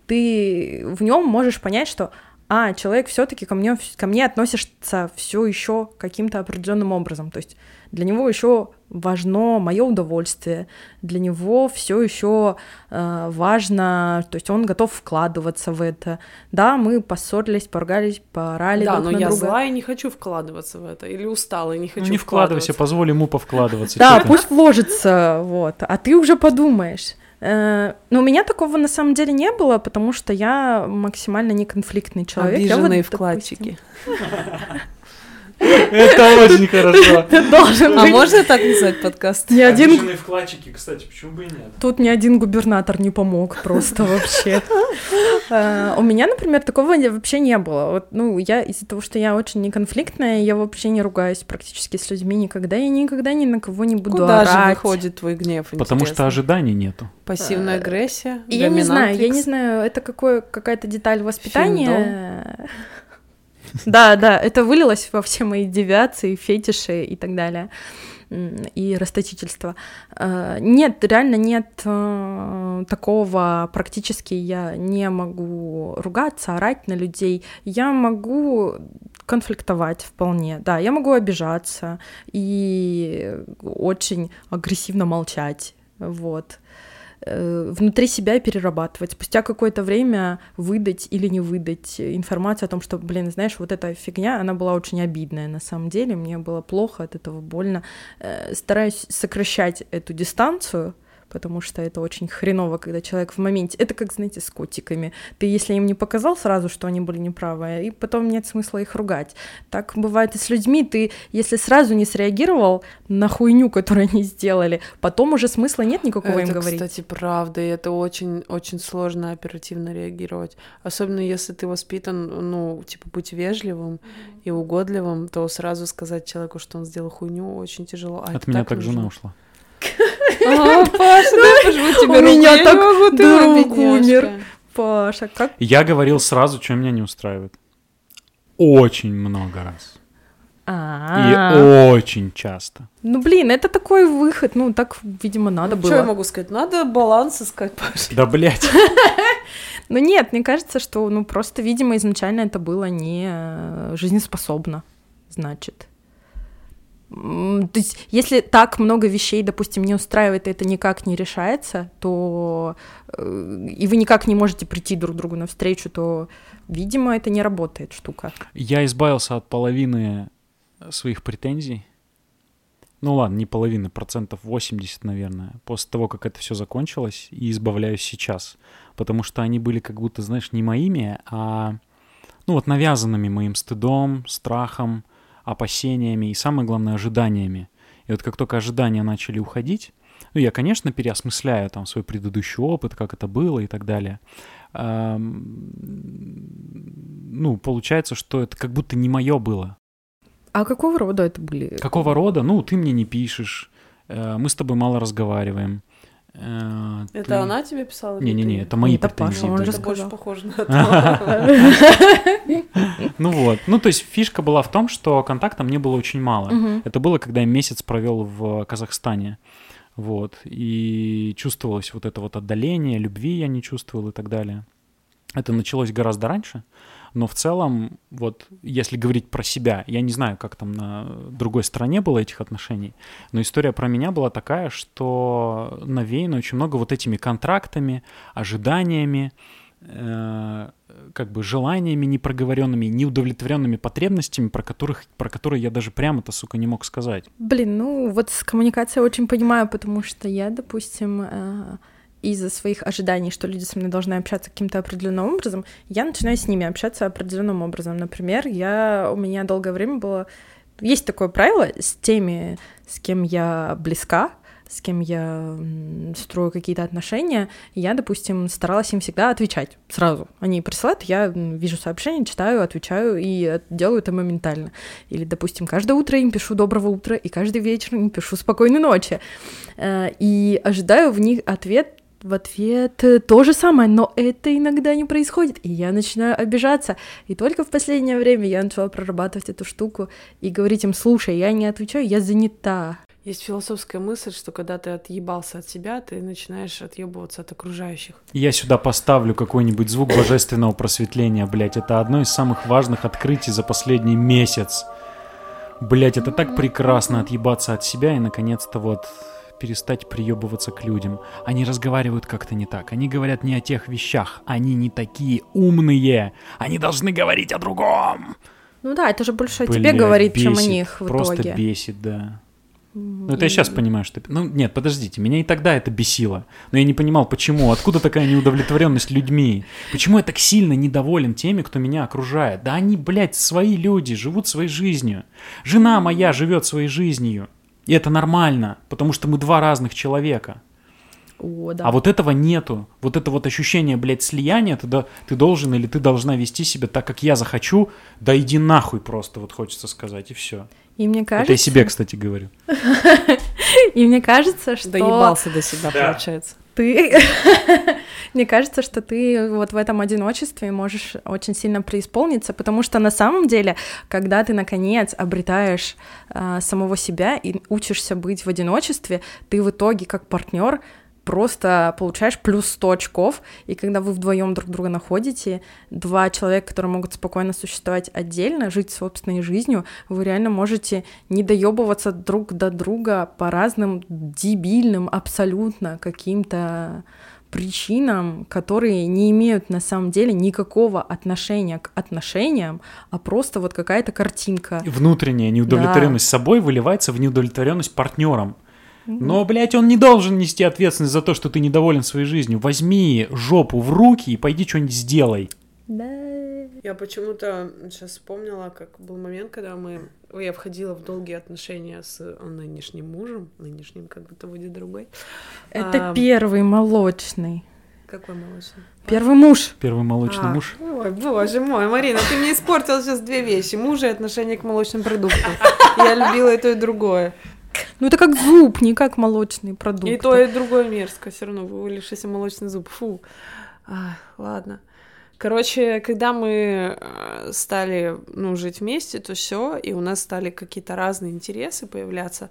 Ты в нем можешь понять, что а, человек все-таки ко мне, ко мне относится все еще каким-то определенным образом. То есть для него еще важно мое удовольствие, для него все еще э, важно, то есть он готов вкладываться в это. Да, мы поссорились, поругались, порали да, друг но на я друга. злая и не хочу вкладываться в это. Или устала и не хочу Ну, не вкладывайся, позволь ему повкладываться. Да, пусть вложится, вот, а ты уже подумаешь. Э, Но у меня такого на самом деле не было, потому что я максимально неконфликтный человек. Я вот, Обиженные допустим, вкладчики. Это очень хорошо. Должен А быть. можно так назвать подкаст? Ни один, вкладчики, кстати, почему бы и нет? тут ни один губернатор не помог просто вообще. Э, У меня, например, такого вообще не было. Вот, ну, я из-за того, что я очень неконфликтная, я вообще не ругаюсь практически с людьми никогда. Я никогда ни на кого не буду Куда же орать. выходит твой гнев? Потому что ожиданий нету. Пассивная агрессия? И Я не знаю, я не знаю, это какое, какая-то деталь воспитания. Да, да, это вылилось во все мои девиации, фетиши и так далее. И расточительство. Э, Нет, реально нет э, такого практически я не могу ругаться, орать на людей. Я могу конфликтовать вполне, да, я могу обижаться и очень агрессивно молчать, вот внутри себя перерабатывать, спустя какое-то время выдать или не выдать информацию о том, что, блин, знаешь, вот эта фигня, она была очень обидная на самом деле, мне было плохо от этого, больно. Э, Стараюсь сокращать эту дистанцию, потому что это очень хреново, когда человек в моменте... Это как, знаете, с котиками. Ты, если им не показал сразу, что они были неправы, и потом нет смысла их ругать. Так бывает и с людьми. Ты, если сразу не среагировал на хуйню, которую они сделали, потом уже смысла нет никакого это, им говорить. кстати, правда, и это очень, очень сложно оперативно реагировать. Особенно если ты воспитан, ну, типа, быть вежливым и угодливым, то сразу сказать человеку, что он сделал хуйню, очень тяжело. А От это меня так нужно. жена ушла. А, Паша, дай пожму тебе У руку, меня так друг умер. Паша, как Я говорил сразу, что меня не устраивает. Очень много раз. И А, очень часто. ну блин, это такой выход, ну так, видимо, надо Ну, Что я было. могу сказать? Надо баланс искать, Паша. Да, блядь. Ну нет, мне кажется, что, ну просто, видимо, изначально это было не э, жизнеспособно, значит. То есть, если так много вещей, допустим, не устраивает, и это никак не решается, то э, и вы никак не можете прийти друг другу навстречу, то, видимо, это не работает штука. Я избавился от половины своих претензий. Ну ладно, не половины, процентов 80, наверное, после того, как это все закончилось, и избавляюсь сейчас. Потому что они были как будто, знаешь, не моими, а ну вот навязанными моим стыдом, страхом, опасениями и, самое главное, ожиданиями. И вот как только ожидания начали уходить, ну, я, конечно, переосмысляю там свой предыдущий опыт, как это было и так далее. Ну, получается, что это как будто не мое было. А какого рода это были? Какого рода? Ну, ты мне не пишешь, э, мы с тобой мало разговариваем. Э, это ты... она тебе писала? Не-не-не, это мои это Паша, он же больше похоже на Ну вот, ну то есть фишка была в том, что контакта мне было очень мало. Это было, когда я месяц провел в Казахстане. Вот, и чувствовалось вот это вот отдаление, любви я не чувствовал и так далее. Это началось гораздо раньше, но в целом, вот если говорить про себя, я не знаю, как там на другой стороне было этих отношений, но история про меня была такая, что навеяна очень много вот этими контрактами, ожиданиями, э, как бы желаниями непроговоренными, неудовлетворенными потребностями, про которых, про которые я даже прямо-то, сука, не мог сказать. Блин, ну вот с коммуникацией очень понимаю, потому что я, допустим, э, из-за своих ожиданий, что люди со мной должны общаться каким-то определенным образом, я начинаю с ними общаться определенным образом. Например, я, у меня долгое время было... Есть такое правило с теми, с кем я близка, с кем я строю какие-то отношения, я, допустим, старалась им всегда отвечать сразу. Они присылают, я вижу сообщение, читаю, отвечаю и делаю это моментально. Или, допустим, каждое утро им пишу «доброго утра», и каждый вечер им пишу «спокойной ночи». Э, и ожидаю в них ответ в ответ то же самое, но это иногда не происходит, и я начинаю обижаться. И только в последнее время я начала прорабатывать эту штуку и говорить им, слушай, я не отвечаю, я занята. Есть философская мысль, что когда ты отъебался от себя, ты начинаешь отъебываться от окружающих. Я сюда поставлю какой-нибудь звук божественного просветления, блядь. Это одно из самых важных открытий за последний месяц. Блять, это так прекрасно отъебаться от себя и наконец-то вот перестать приебываться к людям. Они разговаривают как-то не так. Они говорят не о тех вещах. Они не такие умные. Они должны говорить о другом. Ну да, это же больше Блядь, о тебе говорит, бесит, чем о них в просто итоге. Просто бесит, да. Ну, это я сейчас понимаю, что... Ну, нет, подождите, меня и тогда это бесило. Но я не понимал, почему, откуда такая неудовлетворенность людьми. Почему я так сильно недоволен теми, кто меня окружает? Да они, блядь, свои люди, живут своей жизнью. Жена моя живет своей жизнью. И это нормально, потому что мы два разных человека. О, да. А вот этого нету. Вот это вот ощущение, блядь, слияния, тогда ты должен или ты должна вести себя так, как я захочу, да иди нахуй просто, вот хочется сказать, и все. И мне кажется... Это я себе, кстати, говорю. И мне кажется, что... Доебался до себя, получается ты, мне кажется, что ты вот в этом одиночестве можешь очень сильно преисполниться, потому что на самом деле, когда ты наконец обретаешь э, самого себя и учишься быть в одиночестве, ты в итоге как партнер просто получаешь плюс 100 очков, и когда вы вдвоем друг друга находите, два человека, которые могут спокойно существовать отдельно, жить собственной жизнью, вы реально можете не доебываться друг до друга по разным дебильным абсолютно каким-то причинам, которые не имеют на самом деле никакого отношения к отношениям, а просто вот какая-то картинка. Внутренняя неудовлетворенность да. собой выливается в неудовлетворенность партнером. Но, блядь, он не должен нести ответственность за то, что ты недоволен своей жизнью. Возьми жопу в руки и пойди что-нибудь сделай. Да. Я почему-то сейчас вспомнила, как был момент, когда мы... Я входила в долгие отношения с нынешним мужем, нынешним как будто будет другой. Это а... первый молочный. Какой молочный? Первый муж. Первый молочный а, муж. Ой, боже мой, Марина, ты мне испортила сейчас две вещи. Мужа и отношение к молочным продуктам. Я любила и то, и другое. Ну, это как зуб, не как молочный продукт. И то, и другое мерзко. Все равно вывалившийся молочный зуб. Фу. А, ладно. Короче, когда мы э, стали ну, жить вместе, то все, и у нас стали какие-то разные интересы появляться.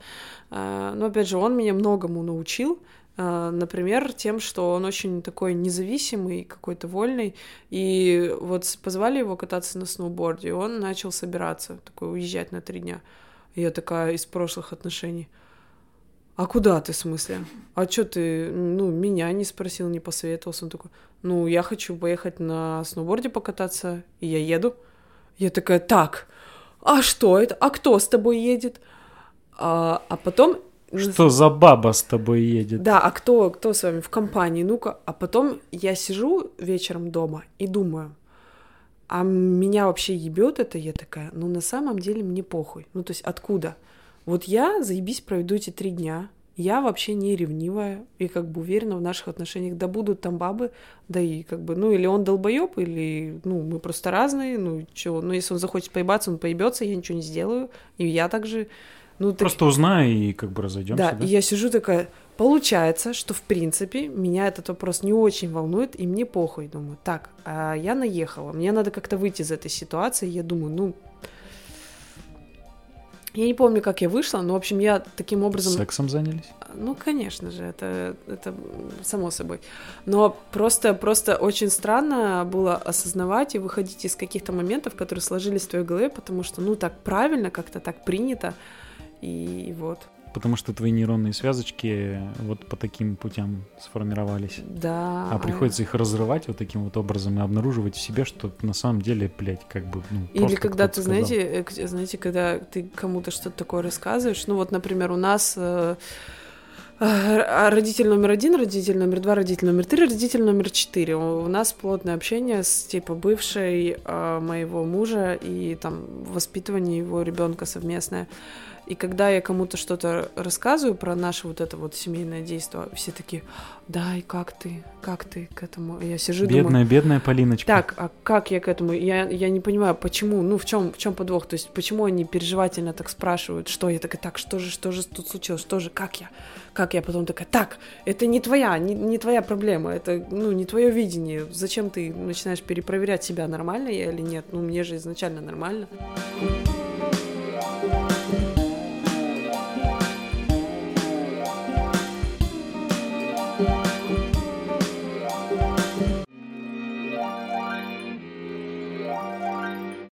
А, но опять же, он меня многому научил. А, например, тем, что он очень такой независимый, какой-то вольный. И вот позвали его кататься на сноуборде, и он начал собираться, такой уезжать на три дня. И я такая из прошлых отношений. А куда ты, в смысле? А что ты, ну, меня не спросил, не посоветовался? Он такой, ну, я хочу поехать на сноуборде покататься, и я еду. Я такая, так, а что это? А кто с тобой едет? А, а потом... Что за баба с тобой едет? Да, а кто, кто с вами в компании? Ну-ка, а потом я сижу вечером дома и думаю, а меня вообще ебет это, я такая, ну на самом деле мне похуй. Ну то есть откуда? Вот я, заебись, проведу эти три дня, я вообще не ревнивая и как бы уверена в наших отношениях. Да будут там бабы, да и как бы, ну или он долбоеб, или, ну, мы просто разные, ну, чего, ну, если он захочет поебаться, он поебется, я ничего не сделаю, и я также, ну, так... Просто узнаю и как бы разойдемся. Да, да, и я сижу такая, получается, что в принципе меня этот вопрос не очень волнует, и мне похуй, думаю, так, а я наехала, мне надо как-то выйти из этой ситуации, я думаю, ну, я не помню, как я вышла, но, в общем, я таким образом... Сексом занялись? Ну, конечно же, это, это само собой. Но просто, просто очень странно было осознавать и выходить из каких-то моментов, которые сложились в твоей голове, потому что, ну, так правильно, как-то так принято, и вот потому что твои нейронные связочки вот по таким путям сформировались. Да. А приходится их разрывать вот таким вот образом и обнаруживать в себе, что на самом деле, блядь, как бы, ну, Или когда ты, знаете, э, знаете, когда ты кому-то что-то такое рассказываешь, ну вот, например, у нас э, э, родитель номер один, родитель номер два, родитель номер три, родитель номер четыре. У нас плотное общение с типа бывшей э, моего мужа и там воспитывание его ребенка совместное. И когда я кому-то что-то рассказываю про наше вот это вот семейное действие, все такие, да, и как ты, как ты к этому? Я сижу бедная, думаю... Бедная, Полиночка. Так, а как я к этому? Я, я не понимаю, почему, ну, в чем, в чем подвох? То есть, почему они переживательно так спрашивают, что я такая, так, что же, что же тут случилось, что же, как я? Как я потом такая, так, это не твоя, не, не твоя проблема, это, ну, не твое видение. Зачем ты начинаешь перепроверять себя, нормально я или нет? Ну, мне же изначально нормально. Нормально.